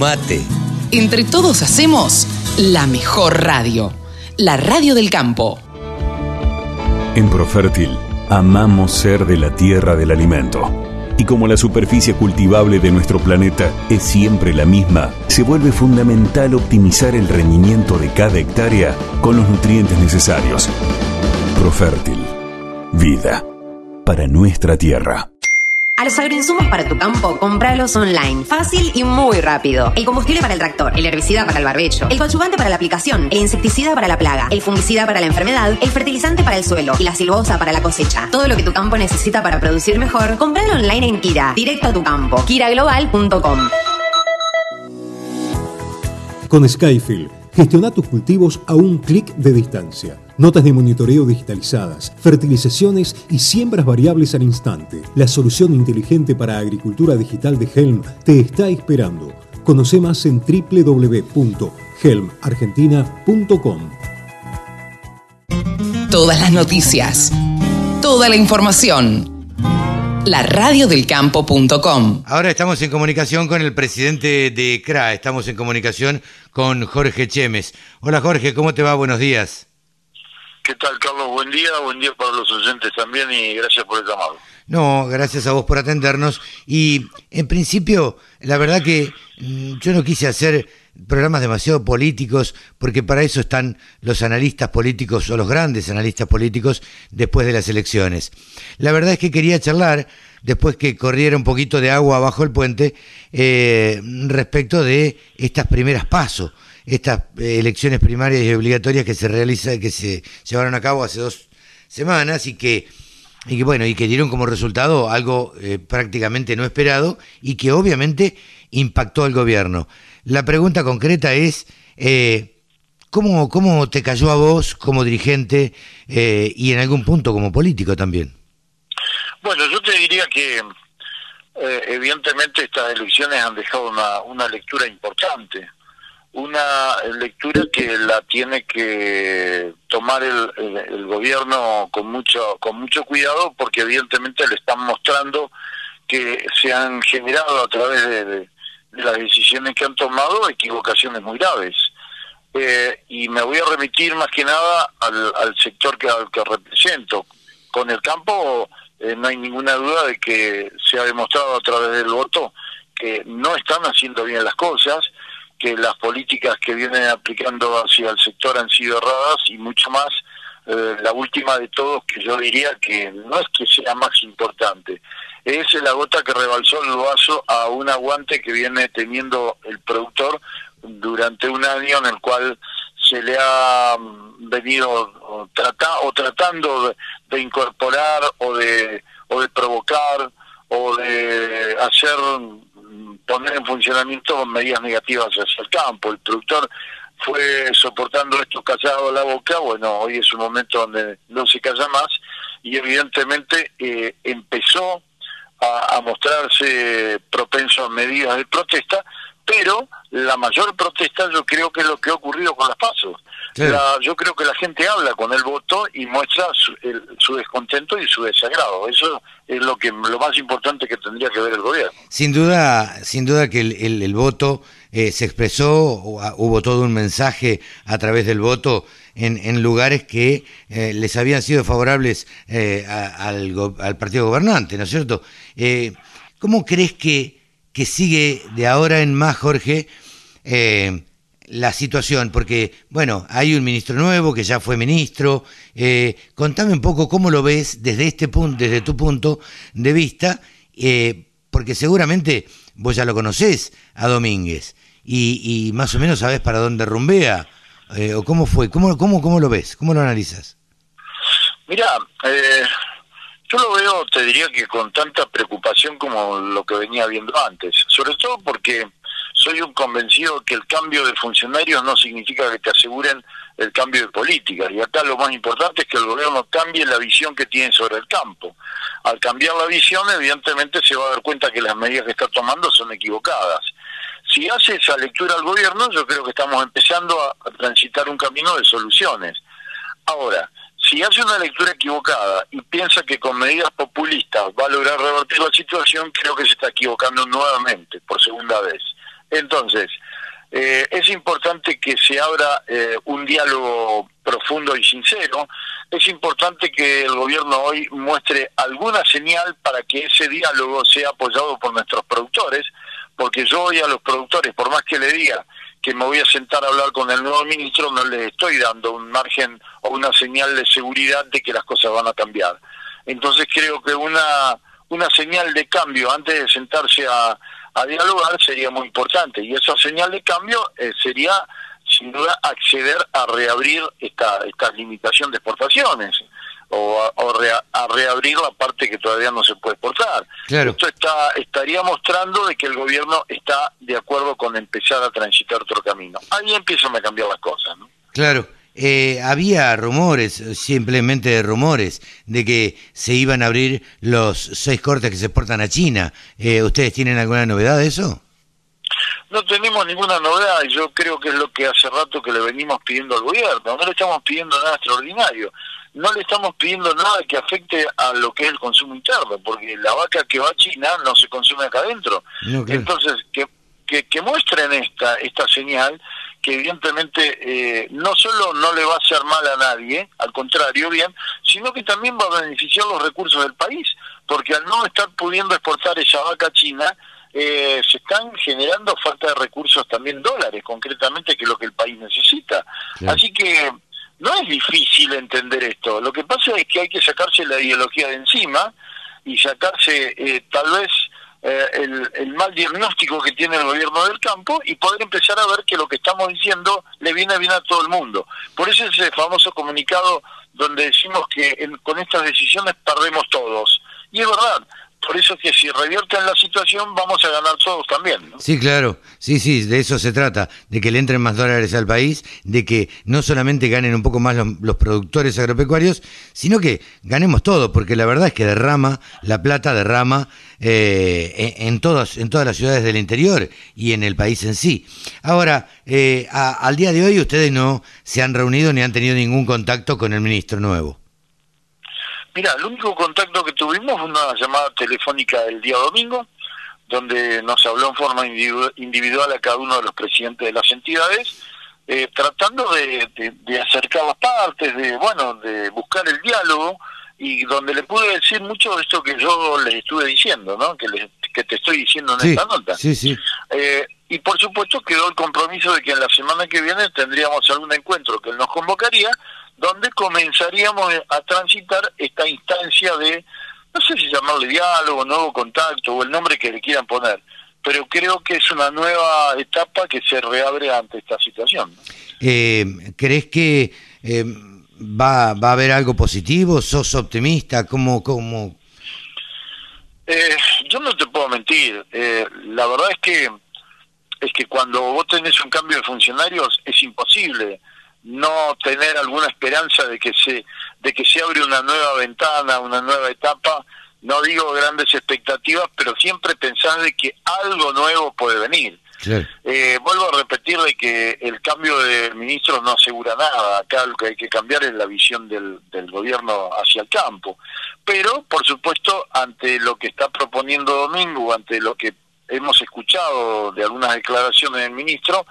Sumate. Entre todos hacemos la mejor radio. La radio del campo. En Profértil, amamos ser de la tierra del alimento. Y como la superficie cultivable de nuestro planeta es siempre la misma, se vuelve fundamental optimizar el rendimiento de cada hectárea con los nutrientes necesarios. Profértil. Vida. Para nuestra tierra. A los agroinsumos para tu campo, compralos online. Fácil y muy rápido. El combustible para el tractor, el herbicida para el barbecho, el coadyuvante para la aplicación, el insecticida para la plaga, el fungicida para la enfermedad, el fertilizante para el suelo y la silbosa para la cosecha. Todo lo que tu campo necesita para producir mejor, compralo online en Kira. Directo a tu campo. kiraglobal.com. Con Skyfield, gestiona tus cultivos a un clic de distancia. Notas de monitoreo digitalizadas, fertilizaciones y siembras variables al instante. La solución inteligente para agricultura digital de Helm te está esperando. Conoce más en www.helmargentina.com. Todas las noticias. Toda la información. La radiodelcampo.com. Ahora estamos en comunicación con el presidente de CRA, estamos en comunicación con Jorge Chemes. Hola Jorge, ¿cómo te va? Buenos días. ¿Qué tal, Carlos? Buen día, buen día para los oyentes también y gracias por el llamado. No, gracias a vos por atendernos. Y en principio, la verdad que mm, yo no quise hacer programas demasiado políticos, porque para eso están los analistas políticos o los grandes analistas políticos después de las elecciones. La verdad es que quería charlar, después que corriera un poquito de agua abajo el puente, eh, respecto de estas primeras pasos, estas eh, elecciones primarias y obligatorias que se realiza, que se llevaron a cabo hace dos semanas y que y que bueno, y que dieron como resultado algo eh, prácticamente no esperado y que obviamente impactó al gobierno. La pregunta concreta es, eh, ¿cómo, ¿cómo te cayó a vos como dirigente eh, y en algún punto como político también? Bueno, yo te diría que eh, evidentemente estas elecciones han dejado una, una lectura importante, una lectura que la tiene que tomar el, el, gobierno con mucho con mucho cuidado porque evidentemente le están mostrando que se han generado a través de, las decisiones que han tomado equivocaciones muy graves. Eh, y me voy a remitir más que nada al, al sector que, al que represento. Con el campo eh, no hay ninguna duda de que se ha demostrado a través del voto que no están haciendo bien las cosas, que las políticas que vienen aplicando hacia el sector han sido erradas y mucho más. Eh, la última de todos, que yo diría que no es que sea más importante, es la gota que rebalsó el vaso a un aguante que viene teniendo el productor durante un año en el cual se le ha mm, venido trata, o tratando de, de, incorporar o de o de provocar o de hacer poner en funcionamiento medidas negativas hacia el campo. El productor fue soportando esto callado a la boca, bueno, hoy es un momento donde no se calla más y evidentemente eh, empezó a, a mostrarse propenso a medidas de protesta, pero la mayor protesta yo creo que es lo que ha ocurrido con las pasos. La, yo creo que la gente habla con el voto y muestra su, el, su, descontento y su desagrado. Eso es lo que lo más importante que tendría que ver el gobierno. Sin duda, sin duda que el, el, el voto eh, se expresó, hubo todo un mensaje a través del voto en, en lugares que eh, les habían sido favorables eh, a, al, al, partido gobernante, ¿no es cierto? ¿Cómo crees que, que sigue de ahora en más, Jorge? Eh, la situación, porque, bueno, hay un ministro nuevo que ya fue ministro. Eh, contame un poco cómo lo ves desde este punto, desde tu punto de vista, eh, porque seguramente vos ya lo conocés a Domínguez y, y más o menos sabés para dónde rumbea, eh, o cómo fue, cómo, cómo, cómo lo ves, cómo lo analizas. Mira, eh, yo lo veo, te diría que con tanta preocupación como lo que venía viendo antes, sobre todo porque soy un convencido que el cambio de funcionarios no significa que te aseguren el cambio de políticas. Y acá lo más importante es que el gobierno cambie la visión que tiene sobre el campo. Al cambiar la visión, evidentemente se va a dar cuenta que las medidas que está tomando son equivocadas. Si hace esa lectura al gobierno, yo creo que estamos empezando a, a transitar un camino de soluciones. Ahora, si hace una lectura equivocada y piensa que con medidas populistas va a lograr revertir la situación, creo que se está equivocando nuevamente, por segunda vez. Entonces, eh, es importante que se abra eh, un diálogo profundo y sincero. Es importante que el gobierno hoy muestre alguna señal para que ese diálogo sea apoyado por nuestros productores, porque yo hoy a los productores, por más que le diga que me voy a sentar a hablar con el nuevo ministro, no les estoy dando un margen o una señal de seguridad de que las cosas van a cambiar. Entonces creo que una, una señal de cambio antes de sentarse a a dialogar sería muy importante y esa señal de cambio eh, sería sin duda acceder a reabrir esta, esta limitación de exportaciones o, a, o re, a, reabrir la parte que todavía no se puede exportar. Claro. Esto está, estaría mostrando de que el gobierno está de acuerdo con empezar a transitar otro camino. Ahí empiezan a cambiar las cosas. ¿no? Claro. Eh, había rumores, simplemente rumores, de que se iban a abrir los seis cortes que se exportan a China. Eh, ¿Ustedes tienen alguna novedad de eso? No tenemos ninguna novedad y yo creo que es lo que hace rato que le venimos pidiendo al gobierno. No le estamos pidiendo nada extraordinario. No le estamos pidiendo nada que afecte a lo que es el consumo interno, porque la vaca que va a China no se consume acá adentro. No, claro. Entonces, que, que, que muestren esta, esta señal que evidentemente eh, no solo no le va a hacer mal a nadie, al contrario, bien, sino que también va a beneficiar los recursos del país, porque al no estar pudiendo exportar esa vaca china, eh, se están generando falta de recursos también dólares, concretamente, que es lo que el país necesita. Así que no es difícil entender esto, lo que pasa es que hay que sacarse la ideología de encima y sacarse eh, tal vez eh, el, el mal diagnóstico que tiene el gobierno del campo y poder empezar a ver que lo que estamos diciendo le viene bien a todo el mundo. Por eso ese famoso comunicado donde decimos que en- con estas decisiones perdemos todos. Y es verdad, por eso que si revierten la situación vamos a ganar todos también. ¿no? Sí, claro. Sí, sí, de eso se trata, de que le entren más dólares al país, de que no solamente ganen un poco más los, los productores agropecuarios, sino que ganemos todo, porque la verdad es que derrama, la plata derrama eh, en, todas, en todas las ciudades del interior y en el país en sí. Ahora, eh, a- al día de hoy ustedes no se han reunido ni han tenido ningún contacto con el ministro nuevo. Mira, el único contacto que tuvimos fue una llamada telefónica el día domingo, donde nos habló en forma individu- individual a cada uno de los presidentes de las entidades, eh, tratando de, de- de acercar las partes, de bueno, de buscar el diálogo y donde le pude decir mucho de esto que yo les estuve diciendo, ¿no? Que, les- que te estoy diciendo en Sí, esta nota. sí, sí. Eh, y por supuesto quedó el compromiso de que en la semana que viene tendríamos algún encuentro que él nos convocaría, donde comenzaríamos a transitar esta instancia de, no sé si llamarle diálogo, nuevo contacto o el nombre que le quieran poner, pero creo que es una nueva etapa que se reabre ante esta situación. Eh, ¿Crees que eh, va, va a haber algo positivo? ¿Sos optimista? ¿Cómo, cómo, Eh, yo no te puedo mentir, eh, la verdad es que es que cuando vos tenés un cambio de funcionarios es imposible no tener alguna esperanza de que se de que se abre una nueva ventana, una nueva etapa. No digo grandes expectativas, pero siempre pensás de que algo nuevo puede venir. Eh, vuelvo a repetir de que el cambio de ministros no asegura nada. Acá lo que hay que cambiar es la visión del, del gobierno hacia el campo. Pero, por supuesto, ante lo que está proponiendo Domingo, ante lo que hemos escuchado de algunas declaraciones del ministro,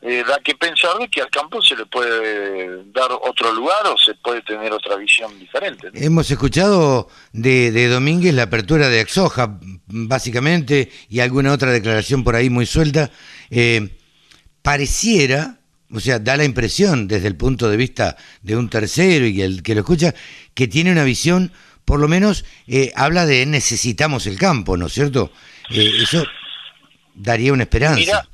eh, da que pensar de que al campo se le puede dar otro lugar o se puede tener otra visión diferente. ¿no? Hemos escuchado de, de Domínguez la apertura de Axoja, básicamente, y alguna otra declaración por ahí muy suelta. Eh, pareciera, o sea, da la impresión desde el punto de vista de un tercero y el que lo escucha, que tiene una visión, por lo menos, eh, habla de necesitamos el campo, ¿no es cierto? Eh, eso daría una esperanza. Mira,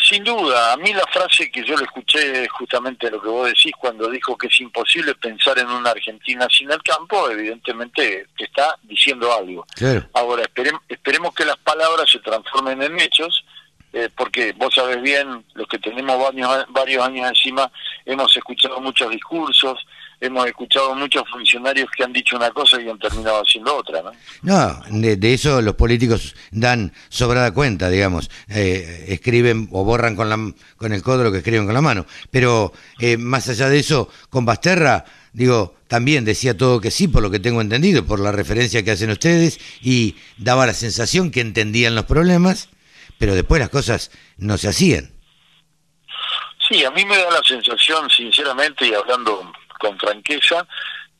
sin duda, a mí la frase que yo le escuché es justamente lo que vos decís cuando dijo que es imposible pensar en una Argentina sin el campo, evidentemente te está diciendo algo. Claro. Ahora, esperem- esperemos que las palabras se transformen en hechos, eh, porque vos sabés bien, los que tenemos varios, varios años encima, hemos escuchado muchos discursos, hemos escuchado muchos funcionarios que han dicho una cosa y han terminado haciendo otra, ¿no? No, de, de eso los políticos dan sobrada cuenta, digamos. Eh, escriben o borran con, la, con el codo lo que escriben con la mano. Pero eh, más allá de eso, con Basterra, digo, también decía todo que sí, por lo que tengo entendido, por la referencia que hacen ustedes, y daba la sensación que entendían los problemas, pero después las cosas no se hacían. Sí, a mí me da la sensación, sinceramente, y hablando con franqueza,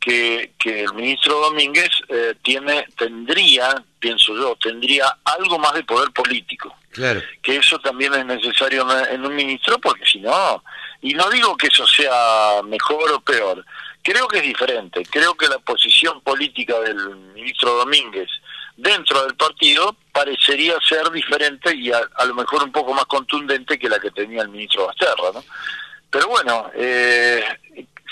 que, que el ministro Domínguez eh, tiene, tendría, pienso yo, tendría algo más de poder político. Claro. Que eso también es necesario en, un ministro, porque si no, y no digo que eso sea mejor o peor, creo que es diferente. Creo que la posición política del ministro Domínguez dentro del partido parecería ser diferente y a, a lo mejor un poco más contundente que la que tenía el ministro Basterra, ¿no? Pero bueno, eh,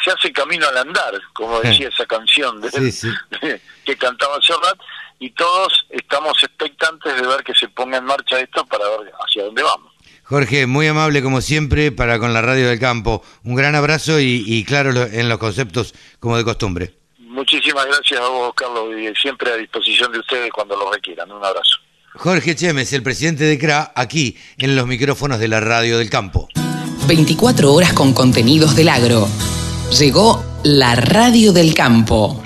se hace camino al andar, como decía esa canción de, Sí, sí. [LAUGHS] que cantaba Serrat, y todos estamos expectantes de ver que se ponga en marcha esto para ver hacia dónde vamos. Jorge, muy amable como siempre para con la radio del campo. Un gran abrazo y, y claro en los conceptos como de costumbre. Muchísimas gracias a vos, Carlos, y siempre a disposición de ustedes cuando lo requieran. Un abrazo. Jorge Chemes, el presidente de CRA, aquí en los micrófonos de la radio del campo. 24 horas con contenidos del agro. Llegó la radio del campo.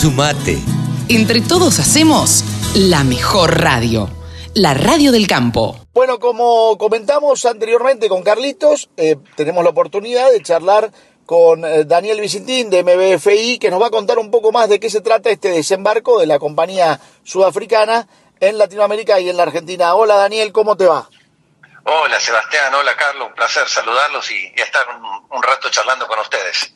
Sumate. Entre todos hacemos la mejor radio. La radio del campo. Bueno, como comentamos anteriormente con Carlitos, eh, tenemos la oportunidad de charlar con eh, Daniel Vicentín de MBFI, que nos va a contar un poco más de qué se trata este desembarco de la compañía sudafricana en Latinoamérica y en la Argentina. Hola Daniel, ¿cómo te va? Hola Sebastián, hola Carlos, un placer saludarlos y, y estar un, un rato charlando con ustedes.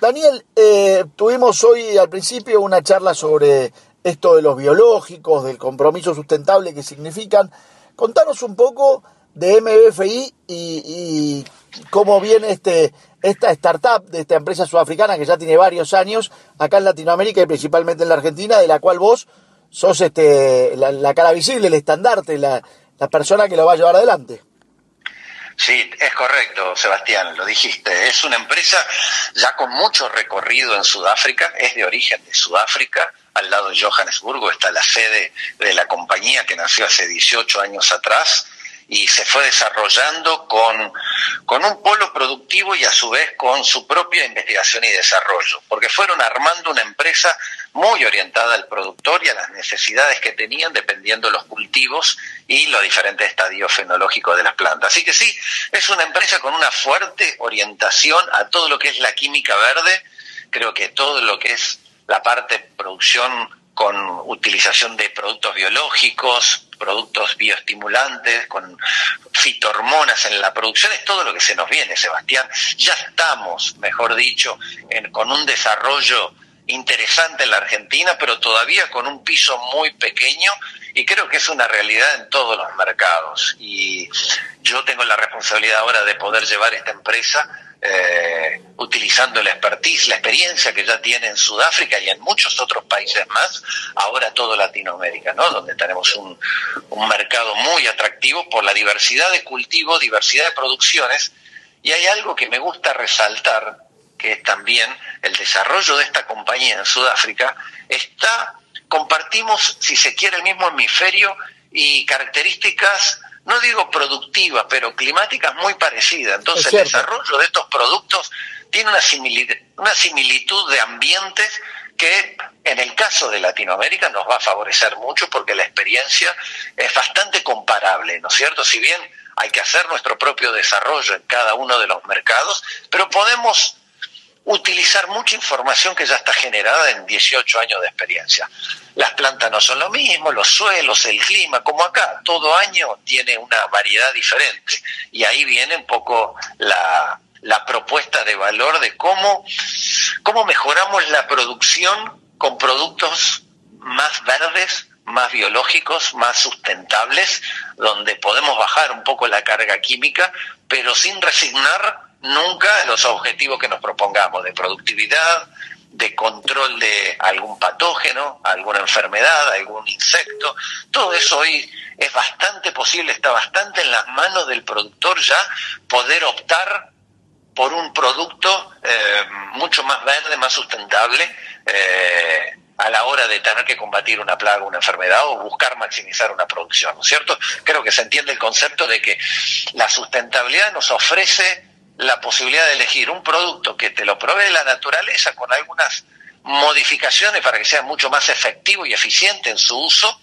Daniel, eh, tuvimos hoy al principio una charla sobre esto de los biológicos, del compromiso sustentable que significan. Contanos un poco de MBFI y, cómo viene este esta startup de esta empresa sudafricana que ya tiene varios años acá en Latinoamérica y principalmente en la Argentina, de la cual vos sos este la, la cara visible, el estandarte, la, la persona que lo va a llevar adelante. Sí, es correcto, Sebastián, lo dijiste. Es una empresa ya con mucho recorrido en Sudáfrica, es de origen de Sudáfrica. Al lado de Johannesburgo está la sede de la compañía que nació hace 18 años atrás y se fue desarrollando con, con un polo productivo y a su vez con su propia investigación y desarrollo, porque fueron armando una empresa muy orientada al productor y a las necesidades que tenían dependiendo de los cultivos y los diferentes estadios fenológicos de las plantas. Así que sí, es una empresa con una fuerte orientación a todo lo que es la química verde, creo que todo lo que es la parte producción con utilización de productos biológicos, productos bioestimulantes, con fitohormonas en la producción, es todo lo que se nos viene, Sebastián. Ya estamos, mejor dicho, en, con un desarrollo interesante en la Argentina, pero todavía con un piso muy pequeño y creo que es una realidad en todos los mercados. Y yo tengo la responsabilidad ahora de poder llevar esta empresa eh, utilizando la expertise, la experiencia que ya tiene en Sudáfrica y en muchos otros países más, ahora todo Latinoamérica, ¿no? Donde tenemos un, un mercado muy atractivo por la diversidad de cultivo, diversidad de producciones, y hay algo que me gusta resaltar, que es también el desarrollo de esta compañía en Sudáfrica, está, compartimos, si se quiere, el mismo hemisferio y características no digo productivas, pero climáticas muy parecidas. Entonces, el desarrollo de estos productos tiene una similitud, una similitud de ambientes que en el caso de Latinoamérica nos va a favorecer mucho porque la experiencia es bastante comparable, ¿no es cierto? Si bien hay que hacer nuestro propio desarrollo en cada uno de los mercados, pero podemos utilizar mucha información que ya está generada en 18 años de experiencia. Las plantas no son lo mismo, los suelos, el clima, como acá, todo año tiene una variedad diferente. Y ahí viene un poco la, la propuesta de valor de cómo, cómo mejoramos la producción con productos más verdes, más biológicos, más sustentables, donde podemos bajar un poco la carga química, pero sin resignar nunca los objetivos que nos propongamos de productividad, de control de algún patógeno, alguna enfermedad, algún insecto. Todo eso hoy es bastante posible, está bastante en las manos del productor ya poder optar por un producto eh, mucho más verde, más sustentable. Eh, a la hora de tener que combatir una plaga, una enfermedad o buscar maximizar una producción, ¿no es cierto? Creo que se entiende el concepto de que la sustentabilidad nos ofrece la posibilidad de elegir un producto que te lo provee la naturaleza con algunas modificaciones para que sea mucho más efectivo y eficiente en su uso.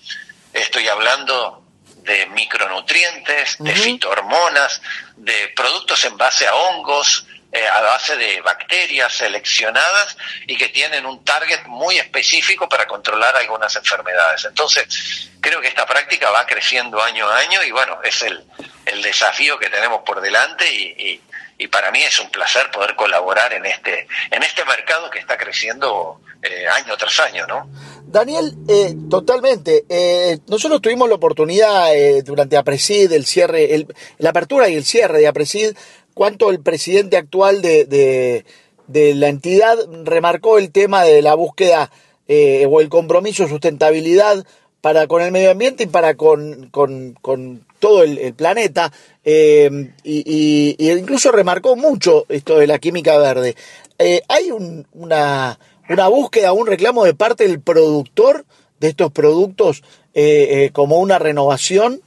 Estoy hablando de micronutrientes, de fitohormonas, de productos en base a hongos, eh, a base de bacterias seleccionadas y que tienen un target muy específico para controlar algunas enfermedades. Entonces, creo que esta práctica va creciendo año a año y bueno, es el, el desafío que tenemos por delante y, y para mí es un placer poder colaborar en este en este mercado que está creciendo eh, año tras año, ¿no? Daniel, eh, totalmente. Eh, nosotros tuvimos la oportunidad durante APRESID, el cierre, el, la apertura y el cierre de APRESID, cuánto el presidente actual de, de, de la entidad remarcó el tema de la búsqueda o el compromiso de sustentabilidad para con el medio ambiente y para con, con, con todo el, planeta, eh, y, incluso remarcó mucho esto de la química verde. Eh, ¿Hay una, una búsqueda, un reclamo de parte del productor de estos productos eh, como una renovación?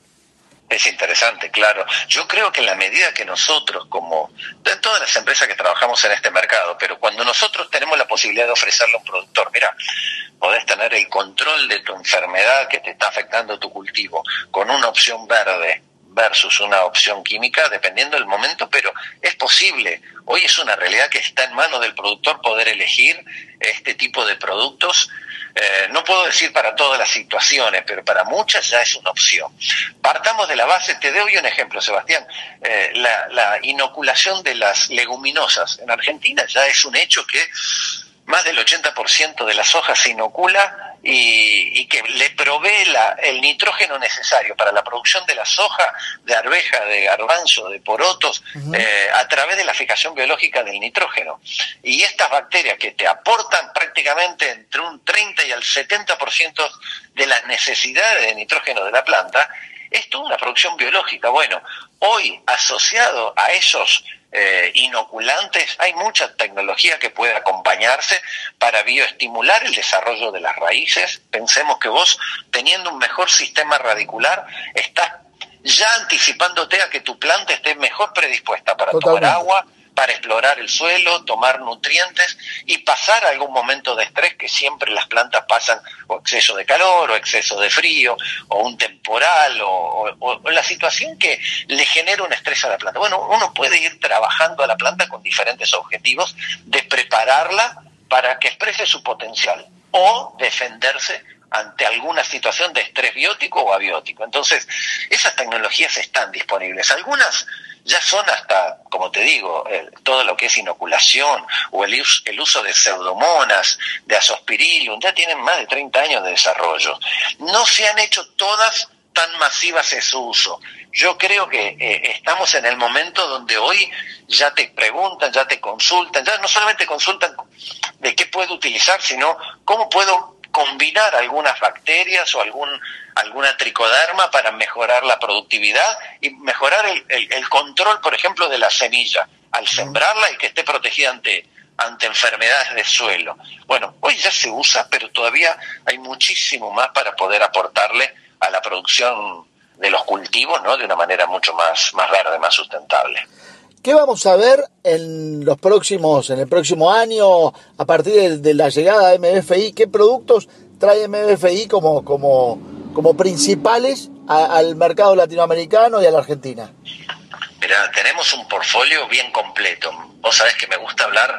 Es interesante, claro. Yo creo que en la medida que nosotros, como de todas las empresas que trabajamos en este mercado, pero cuando nosotros tenemos la posibilidad de ofrecerle a un productor, mira, podés tener el control de tu enfermedad que te está afectando tu cultivo con una opción verde versus una opción química, dependiendo del momento, pero es posible. Hoy es una realidad que está en manos del productor poder elegir este tipo de productos eh, no puedo decir para todas las situaciones, pero para muchas ya es una opción. Partamos de la base, te doy un ejemplo, Sebastián. Eh, la, inoculación de las leguminosas en Argentina ya es un hecho que más del 80% de las hojas se inocula y, que le provee la, el nitrógeno necesario para la producción de la soja, de arveja, de garbanzo, de porotos, eh, a través de la fijación biológica del nitrógeno. Y estas bacterias que te aportan prácticamente entre un 30 y al 70% de las necesidades de nitrógeno de la planta, es toda una producción biológica. Bueno, hoy asociado a esos eh, inoculantes hay mucha tecnología que puede acompañarse para bioestimular el desarrollo de las raíces. Pensemos que vos, teniendo un mejor sistema radicular, estás ya anticipándote a que tu planta esté mejor predispuesta para tomar agua, para explorar el suelo, tomar nutrientes y pasar algún momento de estrés que siempre las plantas pasan, o exceso de calor, o exceso de frío, o un temporal, o, la situación que le genera un estrés a la planta. Bueno, uno puede ir trabajando a la planta con diferentes objetivos de prepararla para que exprese su potencial o defenderse ante alguna situación de estrés biótico o abiótico. Entonces, esas tecnologías están disponibles. Algunas ya son hasta, como te digo, todo lo que es inoculación o el, el uso de pseudomonas, de azospirillum, ya tienen más de 30 años de desarrollo. No se han hecho todas tan masivas en su uso. Yo creo que eh, estamos en el momento donde hoy ya te preguntan, ya te consultan, ya no solamente consultan de qué puedo utilizar, sino cómo puedo combinar algunas bacterias o algún, alguna tricoderma para mejorar la productividad y mejorar el, el, control, por ejemplo, de la semilla, al sembrarla y que esté protegida ante, ante enfermedades de suelo. Bueno, hoy ya se usa, pero todavía hay muchísimo más para poder aportarle a la producción de los cultivos, ¿no? De una manera mucho más, más verde, más sustentable. ¿Qué vamos a ver en los próximos, en el próximo año, a partir de, la llegada de MBFI? ¿Qué productos trae MBFI como, como, como principales al mercado latinoamericano y a la Argentina? Mira, tenemos un portfolio bien completo. Vos sabés que me gusta hablar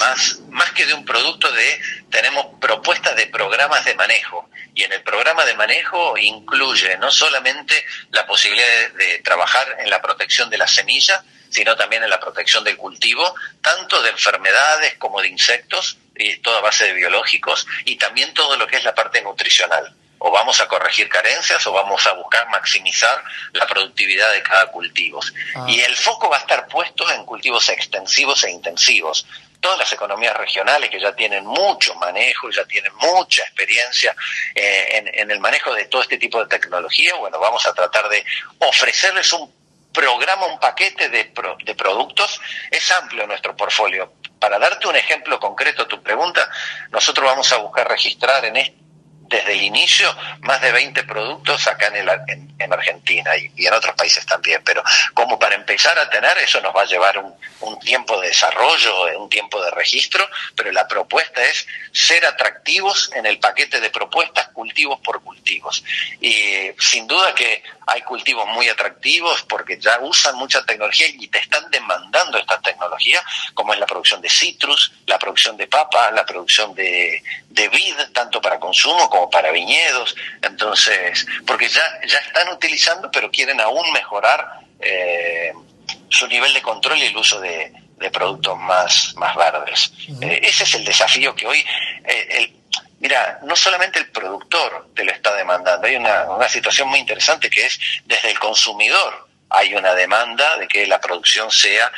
más, más que de un producto de, tenemos propuestas de programas de manejo. Y en el programa de manejo incluye no solamente la posibilidad de trabajar en la protección de la semilla, sino también en la protección del cultivo, tanto de enfermedades como de insectos, y toda base de biológicos, y también todo lo que es la parte nutricional. O vamos a corregir carencias o vamos a buscar maximizar la productividad de cada cultivo. Ah. Y el foco va a estar puesto en cultivos extensivos e intensivos todas las economías regionales que ya tienen mucho manejo, ya tienen mucha experiencia eh, en, en, el manejo de todo este tipo de tecnología, bueno, vamos a tratar de ofrecerles un programa un paquete de, de productos, es amplio nuestro portfolio. Para darte un ejemplo concreto a tu pregunta, nosotros vamos a buscar registrar en este desde el inicio más de 20 productos acá en, Argentina y, en otros países también, pero como para empezar a tener eso nos va a llevar un, un, tiempo de desarrollo, un tiempo de registro, pero la propuesta es ser atractivos en el paquete de propuestas cultivos por cultivos. Y sin duda que hay cultivos muy atractivos porque ya usan mucha tecnología y te están demandando esta tecnología, como es la producción de citrus, la producción de papa, la producción de, de vid, tanto para consumo como para viñedos, entonces, porque ya, ya están utilizando, pero quieren aún mejorar eh, su nivel de control y el uso de, productos más, más verdes. Eh, ese es el desafío que hoy, eh, el, mira, no solamente el productor te lo está demandando, hay una, una situación muy interesante que es desde el consumidor hay una demanda de que la producción sea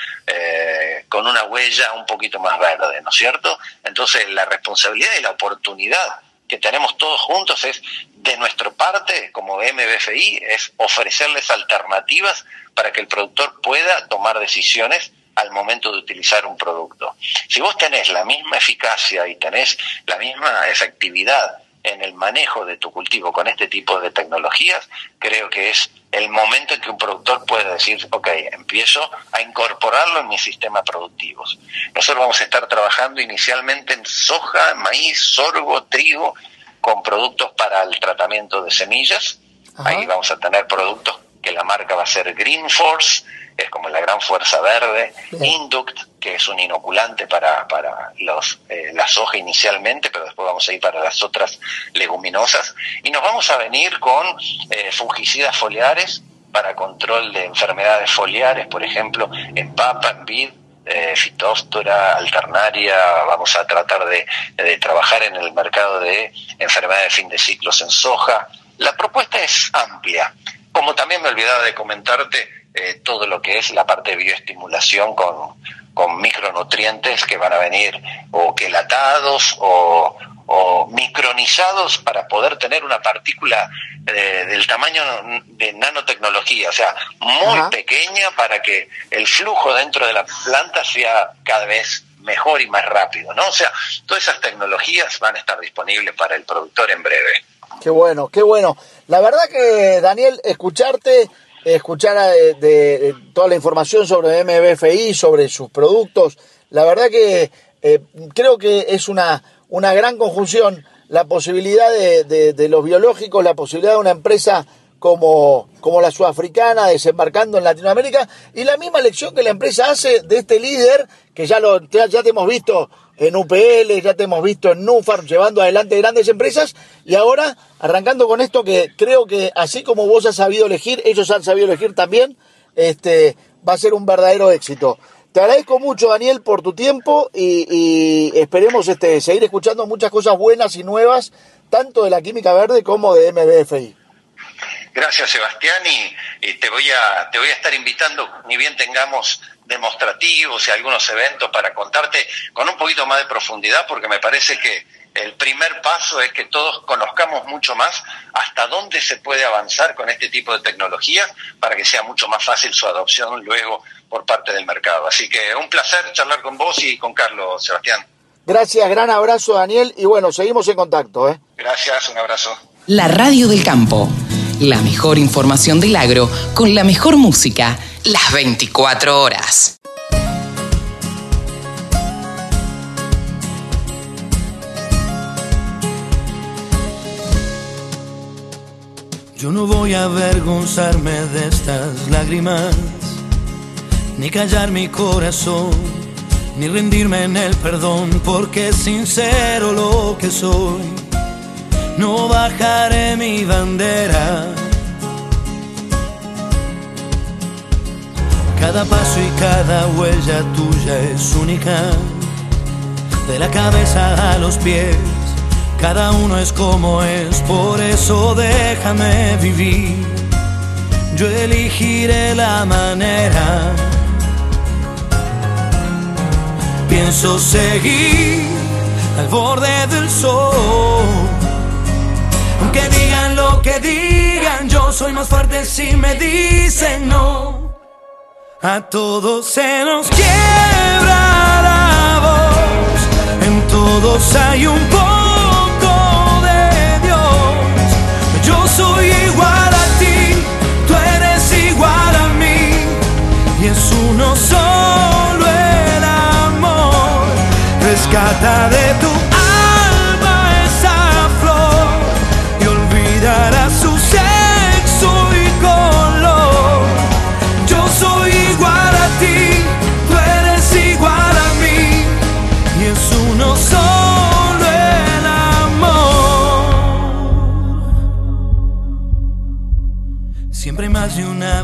con una huella un poquito más verde, ¿no es cierto? Entonces la responsabilidad y la oportunidad que tenemos todos juntos es, de nuestra parte, como MBFI, es ofrecerles alternativas para que el productor pueda tomar decisiones al momento de utilizar un producto. Si vos tenés la misma eficacia y tenés la misma efectividad en el manejo de tu cultivo con este tipo de tecnologías, creo que es el momento en que un productor puede decir, ok, empiezo a incorporarlo en mis sistemas productivos. Nosotros vamos a estar trabajando inicialmente en soja, maíz, sorgo, trigo, con productos para el tratamiento de semillas. Ahí vamos a tener productos que la marca va a ser Green Force, es como la gran fuerza verde, Induct, que es un inoculante para, para los, eh, la soja inicialmente, pero después vamos a ir para las otras leguminosas, y nos vamos a venir con eh, fungicidas foliares para control de enfermedades foliares, por ejemplo, en papa, en vid, eh, fitóstora, alternaria, vamos a tratar de, de, trabajar en el mercado de enfermedades de fin de ciclos en soja. La propuesta es amplia. Como también me olvidaba de comentarte, eh, todo lo que es la parte de bioestimulación con, con micronutrientes que van a venir o quelatados o, o, micronizados para poder tener una partícula eh, del tamaño de nanotecnología, o sea, muy Ajá. pequeña para que el flujo dentro de la planta sea cada vez mejor y más rápido, ¿no? O sea, todas esas tecnologías van a estar disponibles para el productor en breve. Qué bueno, qué bueno. La verdad que, Daniel, escucharte, escuchar eh, de, toda la información sobre MBFI, sobre sus productos, la verdad que eh, creo que es una, una gran conjunción la posibilidad de, de- los biológicos, la posibilidad de una empresa como, como la sudafricana desembarcando en Latinoamérica y la misma lección que la empresa hace de este líder que ya, lo, ya te hemos visto en UPL, ya te hemos visto en Nufarm llevando adelante grandes empresas y ahora arrancando con esto que creo que así como vos has sabido elegir, ellos han sabido elegir también, este, va a ser un verdadero éxito. Te agradezco mucho, Daniel, por tu tiempo y, y esperemos este, seguir escuchando muchas cosas buenas y nuevas, tanto de la química verde como de MBFI. Gracias, Sebastián, y, y te voy a te voy a estar invitando, ni bien tengamos demostrativos y algunos eventos para contarte con un poquito más de profundidad, porque me parece que el primer paso es que todos conozcamos mucho más hasta dónde se puede avanzar con este tipo de tecnología para que sea mucho más fácil su adopción luego por parte del mercado. Así que un placer charlar con vos y con Carlos, Sebastián. Gracias, gran abrazo, Daniel, y bueno, seguimos en contacto. ¿eh? Gracias, un abrazo. La radio del campo. La mejor información del agro con la mejor música las 24 horas. Yo no voy a avergonzarme de estas lágrimas, ni callar mi corazón, ni rendirme en el perdón, porque sincero lo que soy. No bajaré mi bandera. Cada paso y cada huella tuya es única, de la cabeza a los pies. Cada uno es como es, por eso déjame vivir. Yo elegiré la manera. Pienso seguir al borde del sol. Aunque digan lo que digan, yo soy más fuerte si me dicen no. A todos se nos quiebra la voz, en todos hay un poco de Dios. Yo soy igual a ti, tú eres igual a mí, y es uno solo el amor. Rescata de tu alma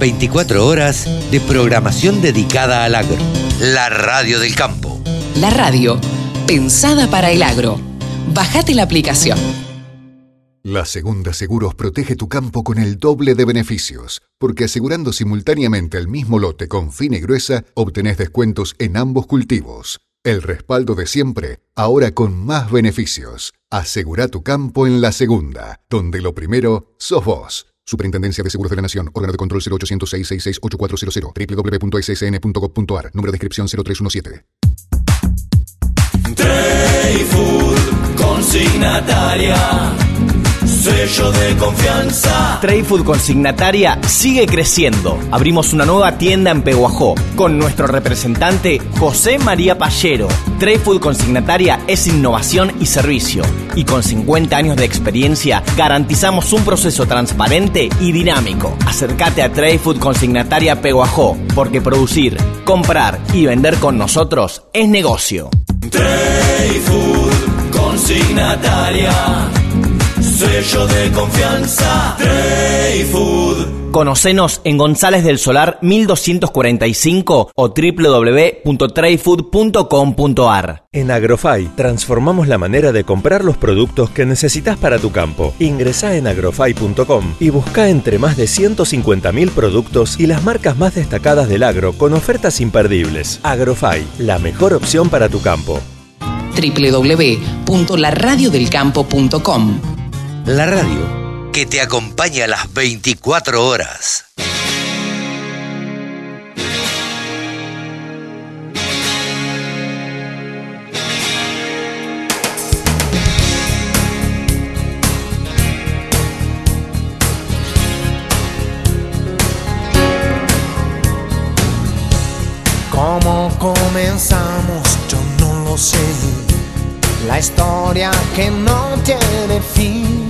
24 horas de programación dedicada al agro. La radio del campo. La radio, pensada para el agro. Bájate la aplicación. La Segunda Seguros protege tu campo con el doble de beneficios, porque asegurando simultáneamente el mismo lote con fina y gruesa, obtenés descuentos en ambos cultivos. El respaldo de siempre, ahora con más beneficios. Asegura tu campo en la segunda, donde lo primero sos vos. Superintendencia de Seguros de la Nación, órgano de control 0806 668400 www.ssn.gov.ar, número de inscripción 0317. Food consignataria. Sello de confianza. Trade Food Consignataria sigue creciendo. Abrimos una nueva tienda en Peguajó con nuestro representante José María Pallero. Trade Food Consignataria es innovación y servicio. Y con 50 años de experiencia garantizamos un proceso transparente y dinámico. Acércate a Trade Food Consignataria Peguajó porque producir, comprar y vender con nosotros es negocio. Trade Food consignataria. Sello de confianza. Trade Food. Conocenos en González del Solar 1245 o www.tradefood.com.ar. En Agrofy transformamos la manera de comprar los productos que necesitas para tu campo. Ingresá en agrofy.com y busca entre más de 150.000 productos y las marcas más destacadas del agro con ofertas imperdibles. Agrofy, la mejor opción para tu campo. www.laradiodelcampo.com La radio que te acompaña las 24 horas. ¿Cómo comenzamos? Yo no lo sé. La historia que no tiene fin.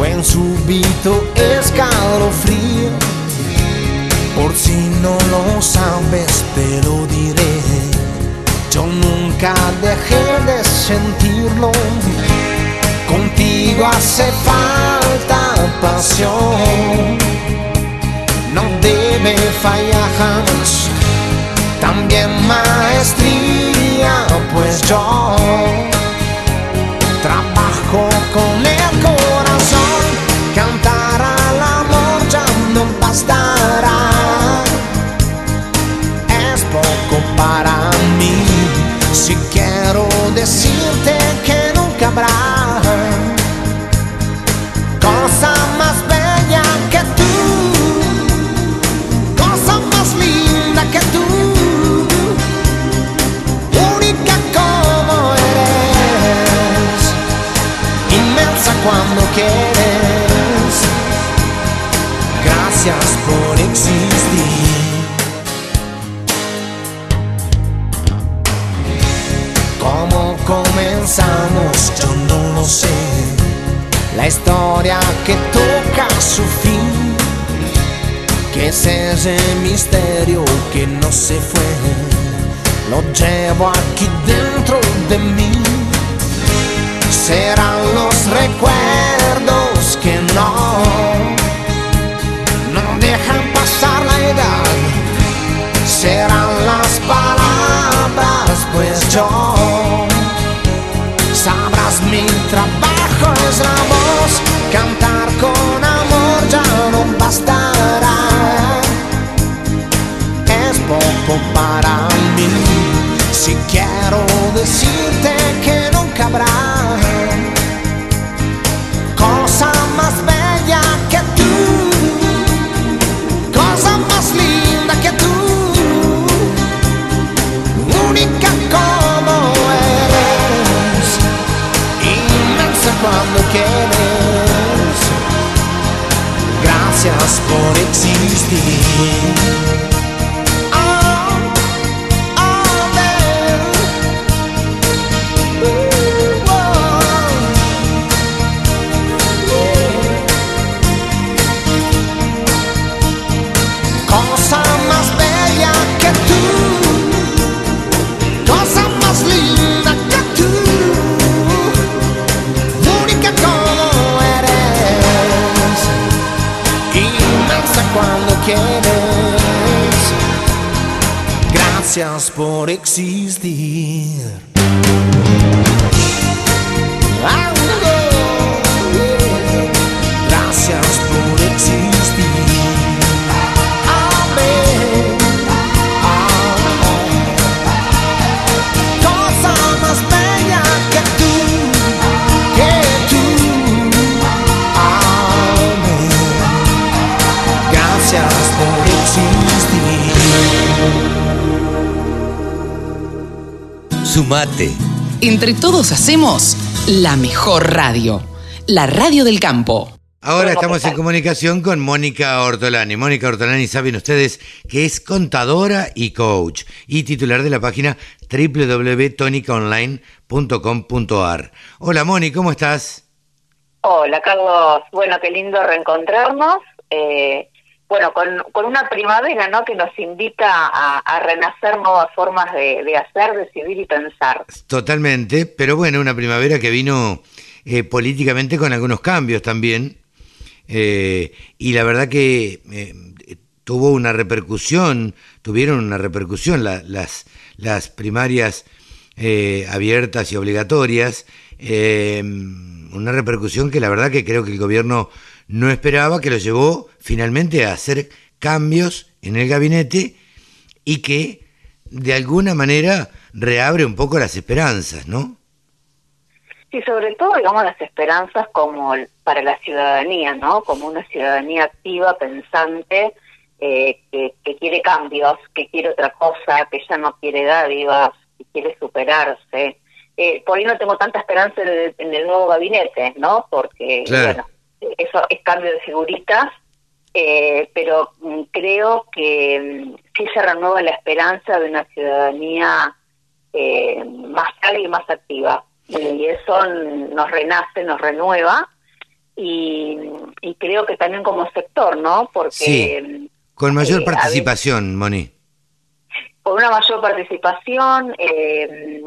Fue en súbito escalofrío. Por si no lo sabes, te lo diré. Yo nunca dejé de sentirlo. Contigo hace falta pasión. No debe fallar. También maestría, pues yo trabajo con bastará. Es poco para mí. Si quiero decirte que nunca habrá Gracias por existir. ¿Cómo comenzamos? Yo no lo sé. La historia que toca su fin. Que es ese misterio que no se fue. Lo llevo aquí dentro de mí. Serán los recuerdos que no sabrás mi trabajo es la voz, cantar con amor ya no bastará. Es poco para mí, Gracias Sumate. Entre todos hacemos la mejor radio, la radio del campo. Ahora estamos en comunicación con Mónica Ortolani. Mónica Ortolani, saben ustedes que es contadora y coach y titular de la página www.tonicaonline.com.ar. Hola Moni, ¿cómo estás? Hola Carlos, bueno, qué lindo reencontrarnos. Eh, bueno, con, con una primavera, ¿no? Que nos invita a, renacer nuevas formas de, de hacer, decidir y pensar. Totalmente, pero bueno, una primavera que vino eh, políticamente con algunos cambios también. Eh, y la verdad que eh, tuvo una repercusión, tuvieron una repercusión la- las, las primarias eh, abiertas y obligatorias, eh, una repercusión que la verdad que creo que el gobierno no esperaba, que lo llevó finalmente a hacer cambios en el gabinete y que de alguna manera reabre un poco las esperanzas, ¿no? Sí, sobre todo, digamos, las esperanzas como para la ciudadanía, ¿no? Como una ciudadanía activa, pensante, eh, que, que quiere cambios, que quiere otra cosa, que ya no quiere dádivas, que quiere superarse. Eh, por ahí no tengo tanta esperanza en el, en el nuevo gabinete, ¿no? Porque, Claro. bueno, eso es cambio de figuritas, eh, pero mm, creo que mm, sí se renueva la esperanza de una ciudadanía eh, más sabia y más activa. Y eso mm, nos renace, nos renueva. Y, y creo que también como sector, ¿no? Porque Sí. Con mayor eh, participación, Moni. con una mayor participación, eh,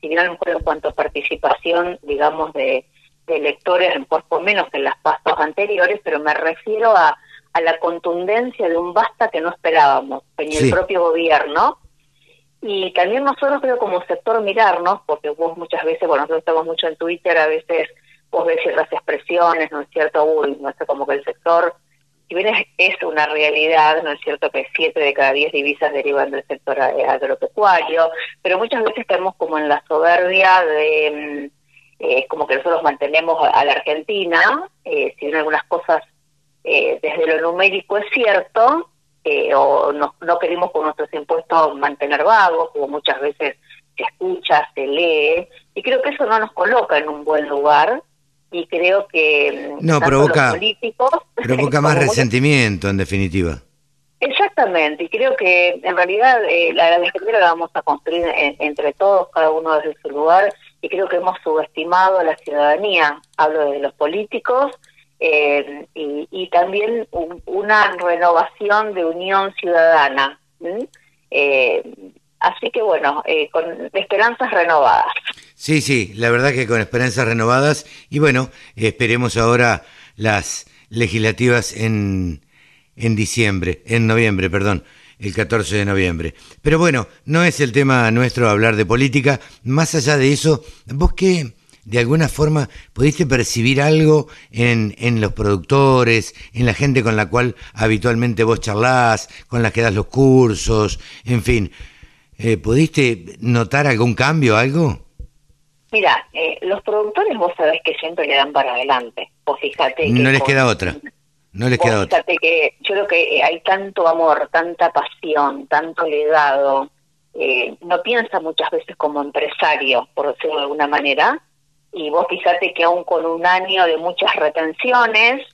si bien a lo mejor en cuanto a participación, digamos, de, de electores, un poco menos que en las pastos anteriores, pero me refiero a, a la contundencia de un basta que no esperábamos, en Sí. el propio gobierno. Y también nosotros creo como sector mirarnos, porque vos muchas veces, bueno, nosotros estamos mucho en Twitter, a veces vos ves ciertas expresiones, ¿no es cierto? Uy, no sé, como que el sector si bien es, es una realidad, ¿no es cierto?, que siete de cada diez divisas derivan del sector agropecuario, pero muchas veces estamos como en la soberbia de, eh, como que nosotros mantenemos a, la Argentina, eh, si bien algunas cosas eh, desde lo numérico es cierto, eh, o no, no queremos con nuestros impuestos mantener vagos, como muchas veces se escucha, se lee, y creo que eso no nos coloca en un buen lugar, y creo que mm, No, provoca- [LAUGHS] los políticos Provoca más resentimiento, en definitiva. Exactamente, y creo que en realidad eh, la, la la vamos a construir en- entre todos, cada uno desde su lugar, y creo que hemos subestimado a la ciudadanía, hablo de los políticos, eh, y, también un- una renovación de unión ciudadana. Eh, así que bueno, eh, con esperanzas renovadas. Sí, sí, la verdad que con esperanzas renovadas y bueno, esperemos ahora las legislativas en, en diciembre, en noviembre, perdón, el 14 de noviembre. Pero bueno, no es el tema nuestro hablar de política, más allá de eso, vos qué, de alguna forma, pudiste percibir algo en, en los productores, en la gente con la cual habitualmente vos charlás, con la que das los cursos, en fin, eh, ¿pudiste notar algún cambio, algo? Mira, eh, los productores vos sabés que siempre le dan para adelante. Vos fíjate que No les con- queda otra. No Vos queda fíjate que yo creo que eh, hay tanto amor, tanta pasión, tanto legado. eh, no piensa muchas veces como empresario, por decirlo de alguna manera. Y vos fíjate que aún con un año de muchas retenciones,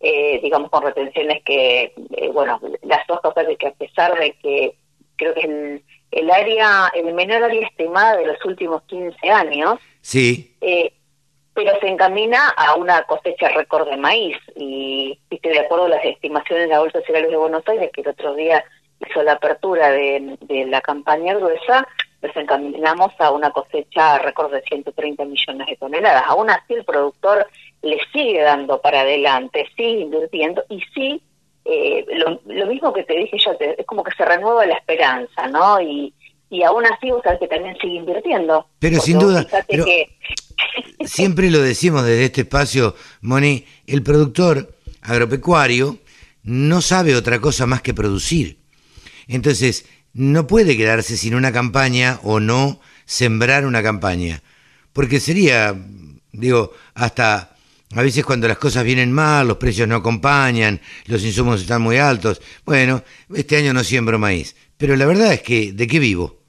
eh, digamos, con retenciones que, eh, bueno, las dos cosas de que a pesar de que creo que el, el área, el menor área estimada de los últimos 15 años, Sí, eh, pero se encamina a una cosecha récord de maíz. Y viste, de acuerdo a las estimaciones de la Bolsa de Cereales de Buenos Aires, que el otro día hizo la apertura de, de la campaña gruesa, nos encaminamos a una cosecha récord de 130 millones de toneladas. Aún así, el productor le sigue dando para adelante, sigue invirtiendo y sí, eh, lo, lo mismo que te dije yo, te- es como que se renueva la esperanza, ¿no? Y, y aún así, vos sabés que también sigue invirtiendo. Pero sin duda, pero- que siempre lo decimos desde este espacio, Moni, el productor agropecuario no sabe otra cosa más que producir. Entonces, no puede quedarse sin una campaña o no sembrar una campaña. Porque sería, digo, hasta a veces cuando las cosas vienen mal, los precios no acompañan, los insumos están muy altos. Bueno, este año no siembro maíz. Pero la verdad es que, ¿de qué vivo?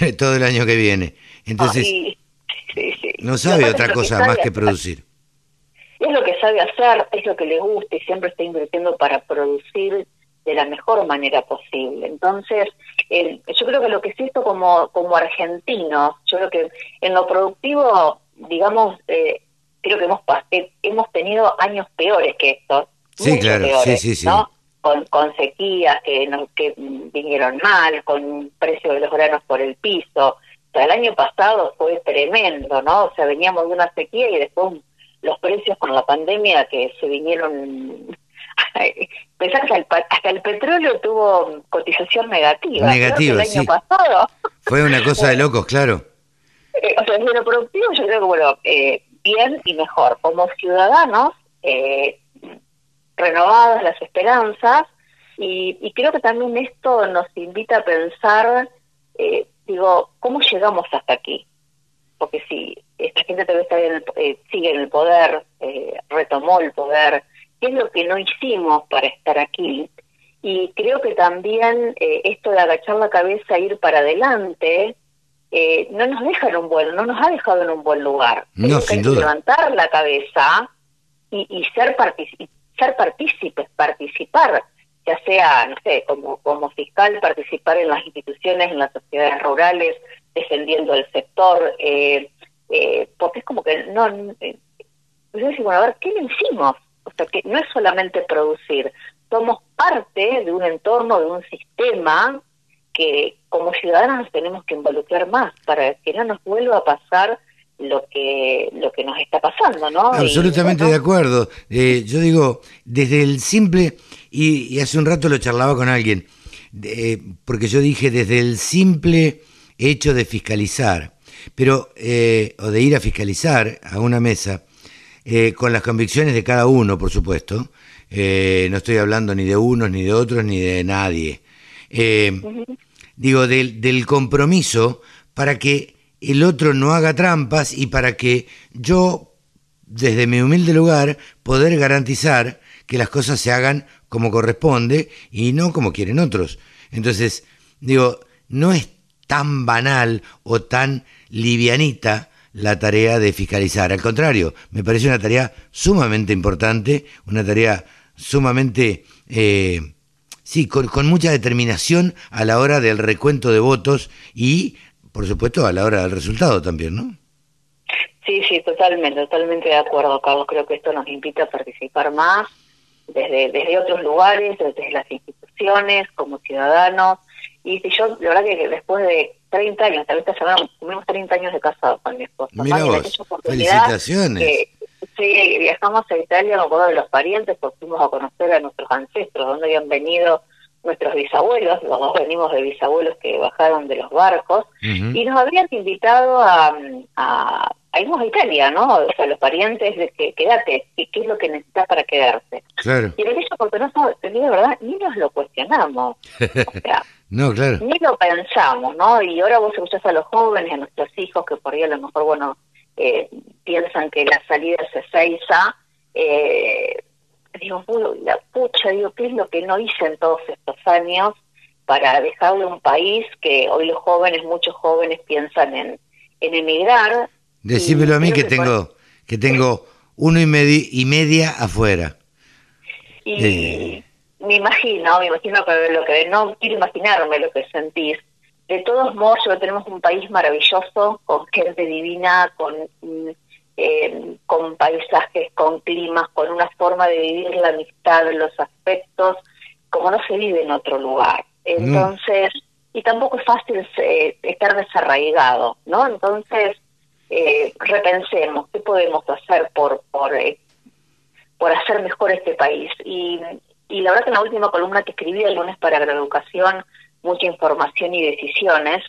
[LAUGHS] Todo el año que viene. Entonces. No sabe otra que cosa más que producir. Es lo que sabe hacer, es lo que le gusta y siempre está invirtiendo para producir de la mejor manera posible. Entonces, el- yo creo que lo que siento como, como argentino, yo creo que en lo productivo, digamos, eh, creo que hemos, eh, hemos tenido años peores que estos. Sí, claro, peores, sí, sí, sí. ¿no? Con, con sequías que, no- que vinieron mal, con precio de los granos por el piso. El año pasado fue tremendo, ¿no? O sea, veníamos de una sequía y después los precios con la pandemia que se vinieron... [LAUGHS] Pensá que hasta el, petróleo tuvo cotización negativa. Negativa, el año sí. pasado [LAUGHS] Fue una cosa de locos, claro. eh, o sea, desde lo productivo yo creo que, bueno, eh, bien y mejor. Como ciudadanos, eh, renovadas las esperanzas, y, y creo que también esto nos invita a pensar, eh, digo, ¿cómo llegamos hasta aquí? Porque si esta gente todavía está en el- eh, sigue en el poder, eh, retomó el poder, ¿qué es lo que no hicimos para estar aquí? Y creo que también eh, esto de agachar la cabeza e ir para adelante, eh, no nos deja en un buen, no nos ha dejado en un buen lugar. No, Creo sin que duda. levantar la cabeza y, y ser partici- ser partícipes, participar, ya sea, no sé, como, como fiscal, participar en las instituciones, en las sociedades rurales, defendiendo el sector, eh, eh, porque es como que no, eh, yo digo, bueno, a ver, ¿qué le hicimos? O sea, que no es solamente producir, somos parte de un entorno, de un sistema que como ciudadanos nos tenemos que involucrar más para que no nos vuelva a pasar lo que lo que nos está pasando, ¿no? Y, Absolutamente de acuerdo. Eh, yo digo, desde el simple, y, y hace un rato lo charlaba con alguien, eh, porque yo dije desde el simple hecho de fiscalizar, pero, eh, o de ir a fiscalizar a una mesa, eh, con las convicciones de cada uno, por supuesto, no estoy hablando ni de unos, ni de otros, ni de nadie. Digo, del, del compromiso para que el otro no haga trampas y para que yo, desde mi humilde lugar, poder garantizar que las cosas se hagan como corresponde y no como quieren otros. Entonces, digo, no es tan banal o tan livianita la tarea de fiscalizar. Al contrario, me parece una tarea sumamente importante, una tarea sumamente, eh, sí, con, con mucha determinación a la hora del recuento de votos y, por supuesto, a la hora del resultado también, ¿no? Sí, sí, totalmente, totalmente de acuerdo, Carlos. Creo que esto nos invita a participar más desde, desde otros lugares, desde las instituciones, como ciudadanos. Y si yo, la verdad que después de 30 años, tal vez esta semana cumplimos 30 años de casado con mi esposo. Mira vos, felicitaciones. que- sí, viajamos a Italia con uno de los parientes, pues fuimos a conocer a nuestros ancestros, donde habían venido nuestros bisabuelos, los dos venimos de bisabuelos que bajaron de los barcos, y nos habían invitado a, a, a irnos a Italia, ¿no? O sea, los parientes de que quédate, ¿qué, qué es lo que necesitas para quedarse? Claro. Y en aquella oportunidad, te digo de verdad, ni nos lo cuestionamos, [LAUGHS] no, claro. ni lo pensamos, ¿no? Y ahora vos escuchás a los jóvenes, a nuestros hijos, que por ahí a lo mejor, bueno, eh, piensan que la salida es Ezeiza, eh, digo, "Uy, la pucha, digo, ¿qué es lo que no hice en todos estos años para dejarle un país que hoy los jóvenes, muchos jóvenes piensan en, en emigrar? Decímelo a mí que tengo, que tengo uno y, medi- y media afuera. Y Eh, me imagino, me imagino que lo que no quiero imaginarme lo que sentís. De todos modos, yo tenemos un país maravilloso, con gente divina, con mm, eh, con paisajes, con climas, con una forma de vivir la amistad, los aspectos, como no se vive en otro lugar. Entonces, y tampoco es fácil eh, estar desarraigado, ¿no? Entonces, eh, repensemos qué podemos hacer por por eh, por hacer mejor este país. Y, y la verdad que en la última columna que escribí el lunes para Agroeducación, mucha información y decisiones,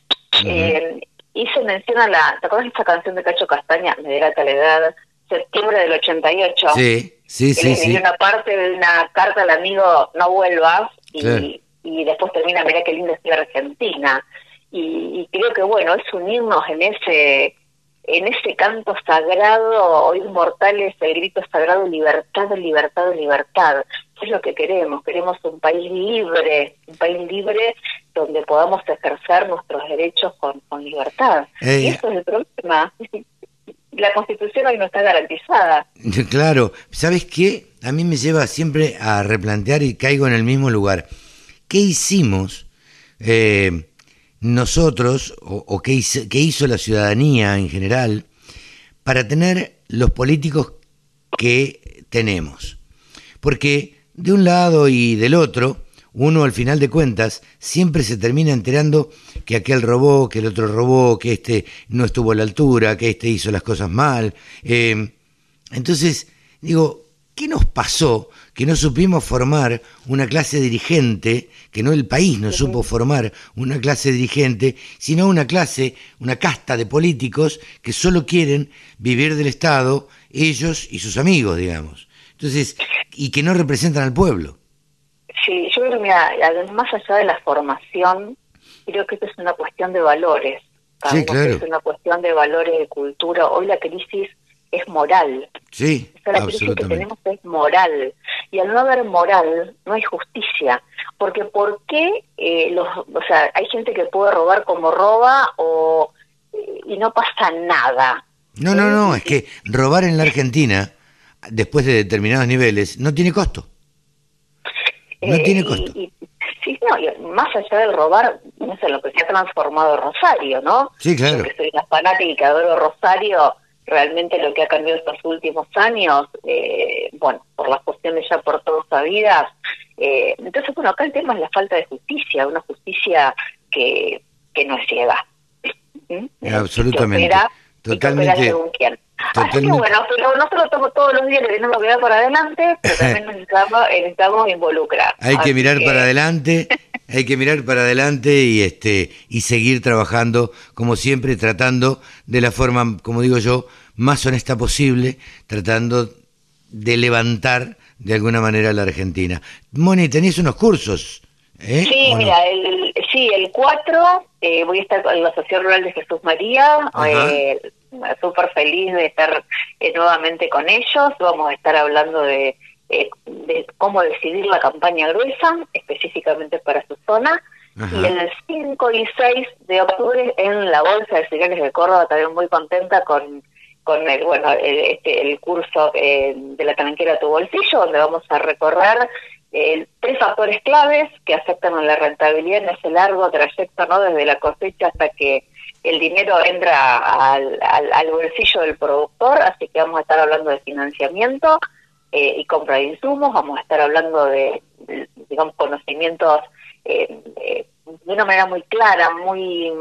eh, hice mención a la, ¿te acuerdas de esta canción de Cacho Castaña? Me delata la edad, septiembre del 88. Sí, sí, sí, le sí. una parte de una carta al amigo No vuelvas y, Claro. y después termina Mirá qué linda es la Argentina. Y, y creo que bueno, es unirnos en ese en ese canto sagrado, hoy mortales, el grito sagrado, libertad, libertad, libertad. Es lo que queremos, queremos un país libre, un país libre donde podamos ejercer nuestros derechos con, con libertad. Y eso es el problema. [LAUGHS] La constitución hoy no está garantizada. [LAUGHS] Claro, ¿sabes qué? A mí me lleva siempre a replantear y caigo en el mismo lugar. ¿Qué hicimos eh, nosotros, o, o qué, hizo, qué hizo la ciudadanía en general, para tener los políticos que tenemos? Porque de un lado y del otro, uno al final de cuentas siempre se termina enterando que aquel robó, que el otro robó, que este no estuvo a la altura, que este hizo las cosas mal. Eh, entonces, digo, ¿qué nos pasó que no supimos formar una clase dirigente, que no el país no supo formar una clase dirigente, sino una clase, una casta de políticos que solo quieren vivir del Estado, ellos y sus amigos, digamos. Entonces, y que no representan al pueblo. Sí, yo creo que mira, más allá de la formación, creo que esto es una cuestión de valores. Sí, claro. Es una cuestión de valores, de cultura. Hoy la crisis es moral. Sí, la crisis que tenemos es moral. Y al no haber moral, no hay justicia. Porque ¿por qué eh, los, o sea, hay gente que puede robar como roba o y no pasa nada? No, no, no, es que robar en la Argentina, después de determinados niveles, no tiene costo. No Eh, tiene y- costo. y- sí, no, y más allá del robar, no sé, lo que se ha transformado Rosario, ¿no? Sí, claro. Yo que soy una fanática y que adoro Rosario, realmente lo que ha cambiado estos últimos años, eh, bueno, por las cuestiones ya por todos sabidas. eh, entonces, bueno, acá el tema es la falta de justicia, una justicia que, que no es ciega. [LAUGHS] ¿Mm? Absolutamente. Que opera- y que opera Totalmente. según quién. [LAUGHS] Que Totalmente. bueno, pero no se lo tomo todos los días, le tenemos que dar para adelante, pero también necesitamos, necesitamos involucrar. Hay que mirar para adelante, [LAUGHS] hay que mirar para adelante y este y seguir trabajando como siempre, tratando de la forma, como digo yo, más honesta posible, tratando de levantar de alguna manera a la Argentina. Moni, tenés unos cursos, ¿eh? Sí, mira, el, sí, el 4 eh, voy a estar con la Asociación Rural de Jesús María, eh, súper feliz de estar eh, nuevamente con ellos. Vamos a estar hablando de, eh, de cómo decidir la campaña gruesa, específicamente para su zona. Ajá. Y el 5 y 6 de octubre en la Bolsa de Cereales de Córdoba, también muy contenta con con el bueno el, este, el curso eh, de la talanquera a tu bolsillo, donde vamos a recorrer eh, tres factores claves que afectan a la rentabilidad en ese largo trayecto, ¿no? Desde la cosecha hasta que el dinero entra al, al, al bolsillo del productor, así que vamos a estar hablando de financiamiento eh, y compra de insumos, vamos a estar hablando de, de, digamos, conocimientos eh, eh, de una manera muy clara, muy,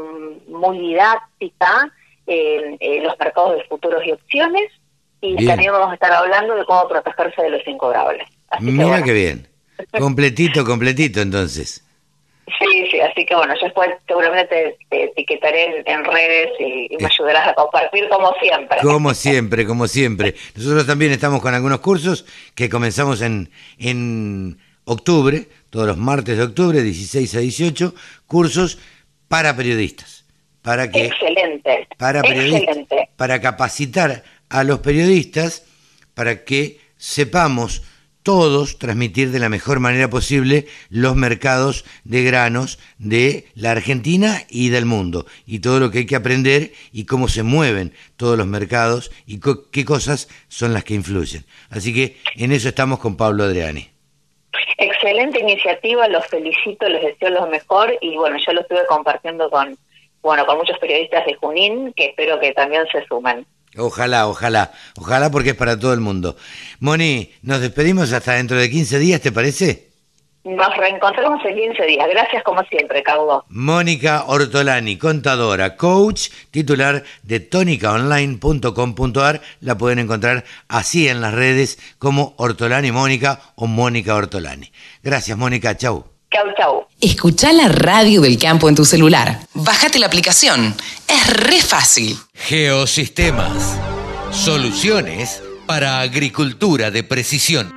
muy didáctica, en los mercados de futuros y opciones, y Bien. también vamos a estar hablando de cómo protegerse de los incobrables. Así que Mira bueno, qué bien. Completito, completito entonces. Sí, sí, así que bueno, yo después seguramente te, te etiquetaré en, en redes y, y me ayudarás a compartir como siempre. Como siempre, como siempre. Nosotros también estamos con algunos cursos que comenzamos en, en octubre, todos los martes de octubre, 16 a 18, cursos para periodistas. Para que Excelente. para periodistas, Excelente. para capacitar a los periodistas para que sepamos todos transmitir de la mejor manera posible los mercados de granos de la Argentina y del mundo y todo lo que hay que aprender y cómo se mueven todos los mercados y qué cosas son las que influyen. Así que en eso estamos con Pablo Adriani. Excelente iniciativa, los felicito, les deseo lo mejor y bueno, yo lo estuve compartiendo con, bueno, con muchos periodistas de Junín que espero que también se sumen. Ojalá, ojalá, ojalá porque es para todo el mundo. Moni, nos despedimos hasta dentro de 15 días, ¿te parece? Nos reencontramos en 15 días. Gracias como siempre, Caudo. Mónica Ortolani, contadora, coach, titular de tónicaonline.com.ar. La pueden encontrar así en las redes como Ortolani Mónica o Mónica Ortolani. Gracias, Mónica. Chau. Chau, chau. Escucha la radio del campo en tu celular. Bájate la aplicación. Es re fácil. Geosistemas. Soluciones para agricultura de precisión.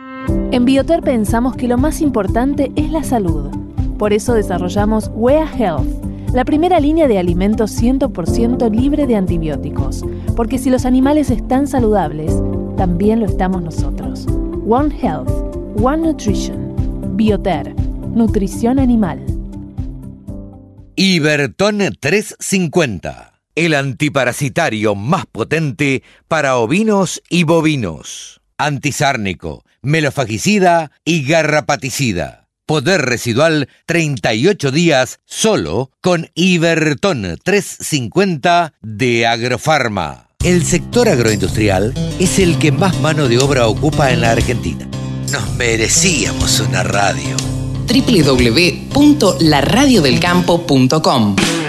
En Bioter pensamos que lo más importante es la salud. Por eso desarrollamos Wea Health, la primera línea de alimentos 100% libre de antibióticos. Porque si los animales están saludables, también lo estamos nosotros. One Health, One Nutrition. Bioter, nutrición animal. Iberton 350, el antiparasitario más potente para ovinos y bovinos. Antisárnico, melofagicida y garrapaticida. Poder residual 38 días solo con Iberton 350 de Agrofarma. El sector agroindustrial es el que más mano de obra ocupa en la Argentina. Nos merecíamos una radio. www.laradiodelcampo.com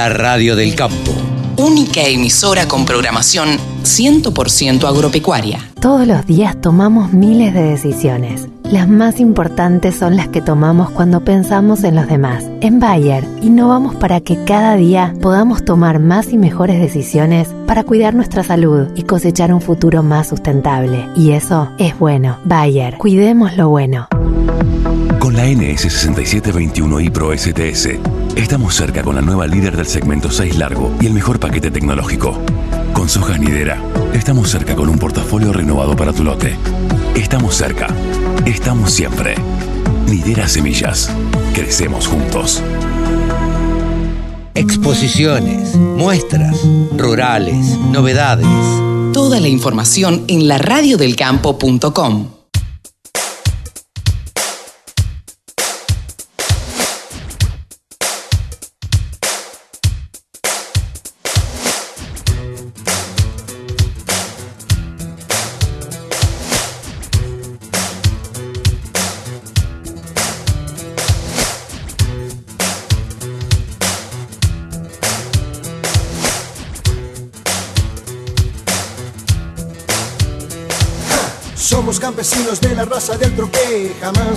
La radio del campo. Única emisora con programación 100% agropecuaria. Todos los días tomamos miles de decisiones. Las más importantes son las que tomamos cuando pensamos en los demás. En Bayer, innovamos para que cada día podamos tomar más y mejores decisiones para cuidar nuestra salud y cosechar un futuro más sustentable. Y eso es bueno. Bayer, cuidemos lo bueno. Con la NS6721 y Pro STS, estamos cerca con la nueva líder del segmento 6 largo y el mejor paquete tecnológico. Con soja nidera, estamos cerca con un portafolio renovado para tu lote. Estamos cerca. Estamos siempre. Nidera Semillas. Crecemos juntos. Exposiciones, muestras, rurales, novedades. Toda la información en laradiodelcampo.com.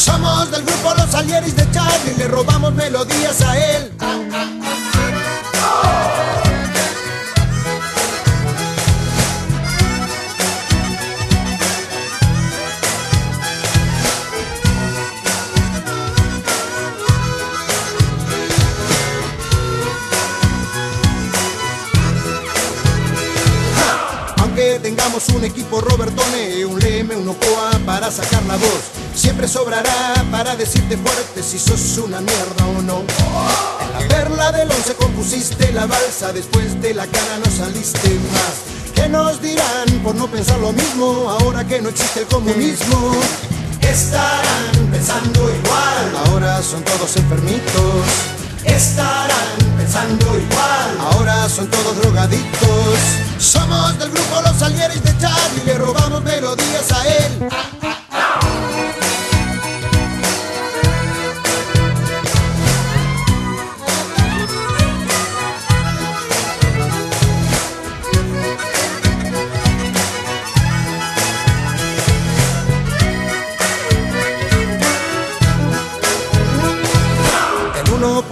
Somos del grupo Los Alieris de Charlie, le robamos melodías a él. Aunque tengamos un equipo Robertone, un Leme, un Ocoa para sacar la voz, siempre sobrará para decirte fuerte si sos una mierda o no. En la perla del once compusiste la balsa, después de la cara no saliste más. ¿Qué nos dirán por no pensar lo mismo ahora que no existe el comunismo? Estarán pensando igual, ahora son todos enfermitos. Estarán pensando igual, ahora son todos drogadictos. Somos del grupo Los Alieris de Charlie, le robamos melodías a él.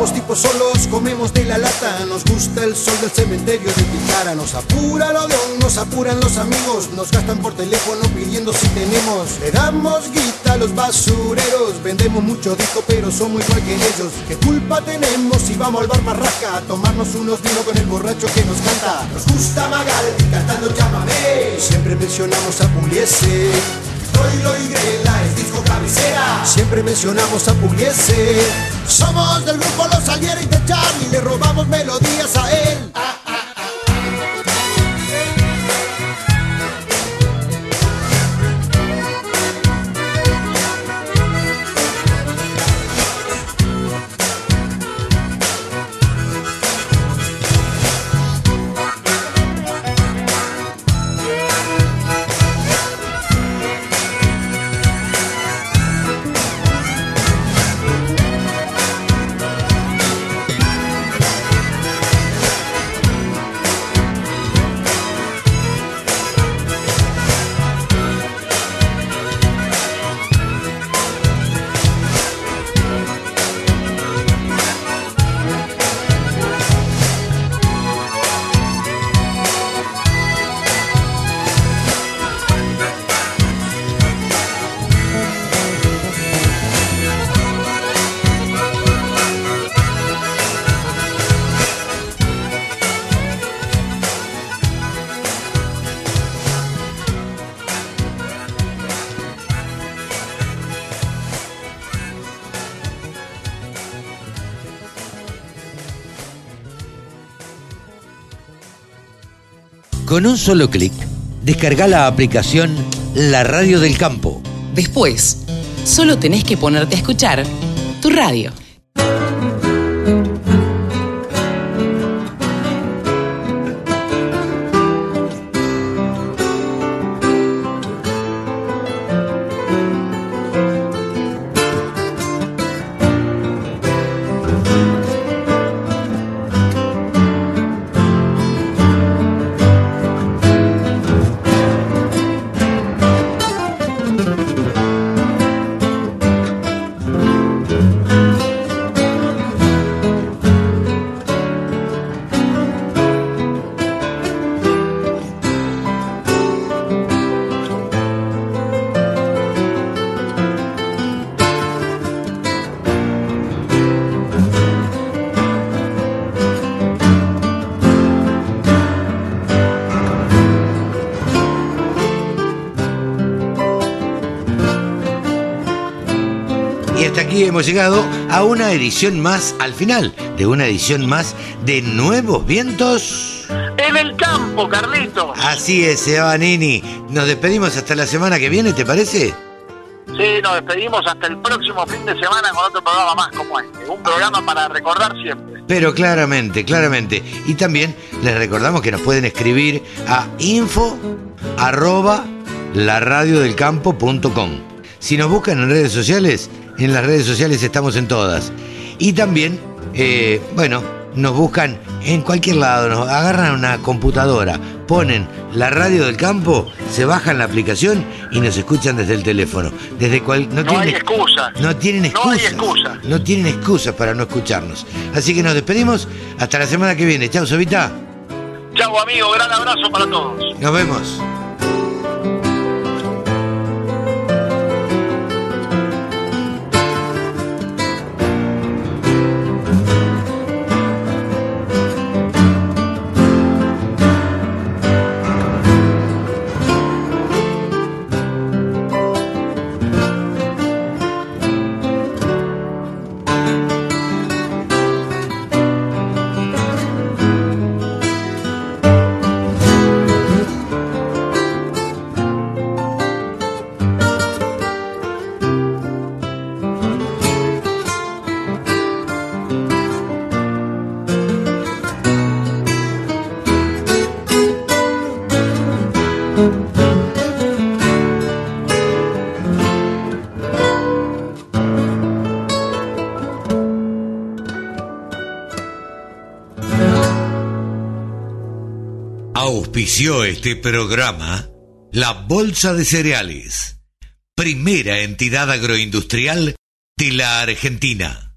Somos tipos solos, comemos de la lata. Nos gusta el sol del cementerio de Picara Nos apura el odión, nos apuran los amigos. Nos gastan por teléfono pidiendo si tenemos. Le damos guita a los basureros. Vendemos mucho disco pero somos igual que ellos. ¿Qué culpa tenemos si vamos al bar Marraca A tomarnos unos vinos con el borracho que nos canta Nos gusta Magal cantando llámame. Siempre mencionamos a Pugliese Troilo y Grela es disco cabecera. Siempre mencionamos a Pugliese. Somos del grupo Los Alieres de Charlie Le robamos melodías a él Con un solo clic, descarga la aplicación La Radio del Campo. Después, solo tenés que ponerte a escuchar tu radio. Hemos llegado a una edición más, al final de una edición más de Nuevos Vientos. En el campo, Carlito. Así es, Seba Nini. Nos despedimos hasta la semana que viene, ¿te parece? Sí, nos despedimos hasta el próximo fin de semana con otro programa más como este. Un programa para recordar siempre. Pero claramente, claramente. Y también les recordamos que nos pueden escribir a info arroba laradiodelcampo.com. Si nos buscan en redes sociales, en las redes sociales estamos en todas. Y también, eh, bueno, nos buscan en cualquier lado, nos agarran una computadora, ponen la radio del campo, se bajan la aplicación y nos escuchan desde el teléfono. Desde cual, no, No tienen, hay excusa. No tienen No hay excusa. No tienen excusas para no escucharnos. Así que nos despedimos hasta la semana que viene. Chao, Sobita. Chau, amigo. Gran abrazo para todos. Nos vemos. Auspició este programa la Bolsa de Cereales, primera entidad agroindustrial de la Argentina.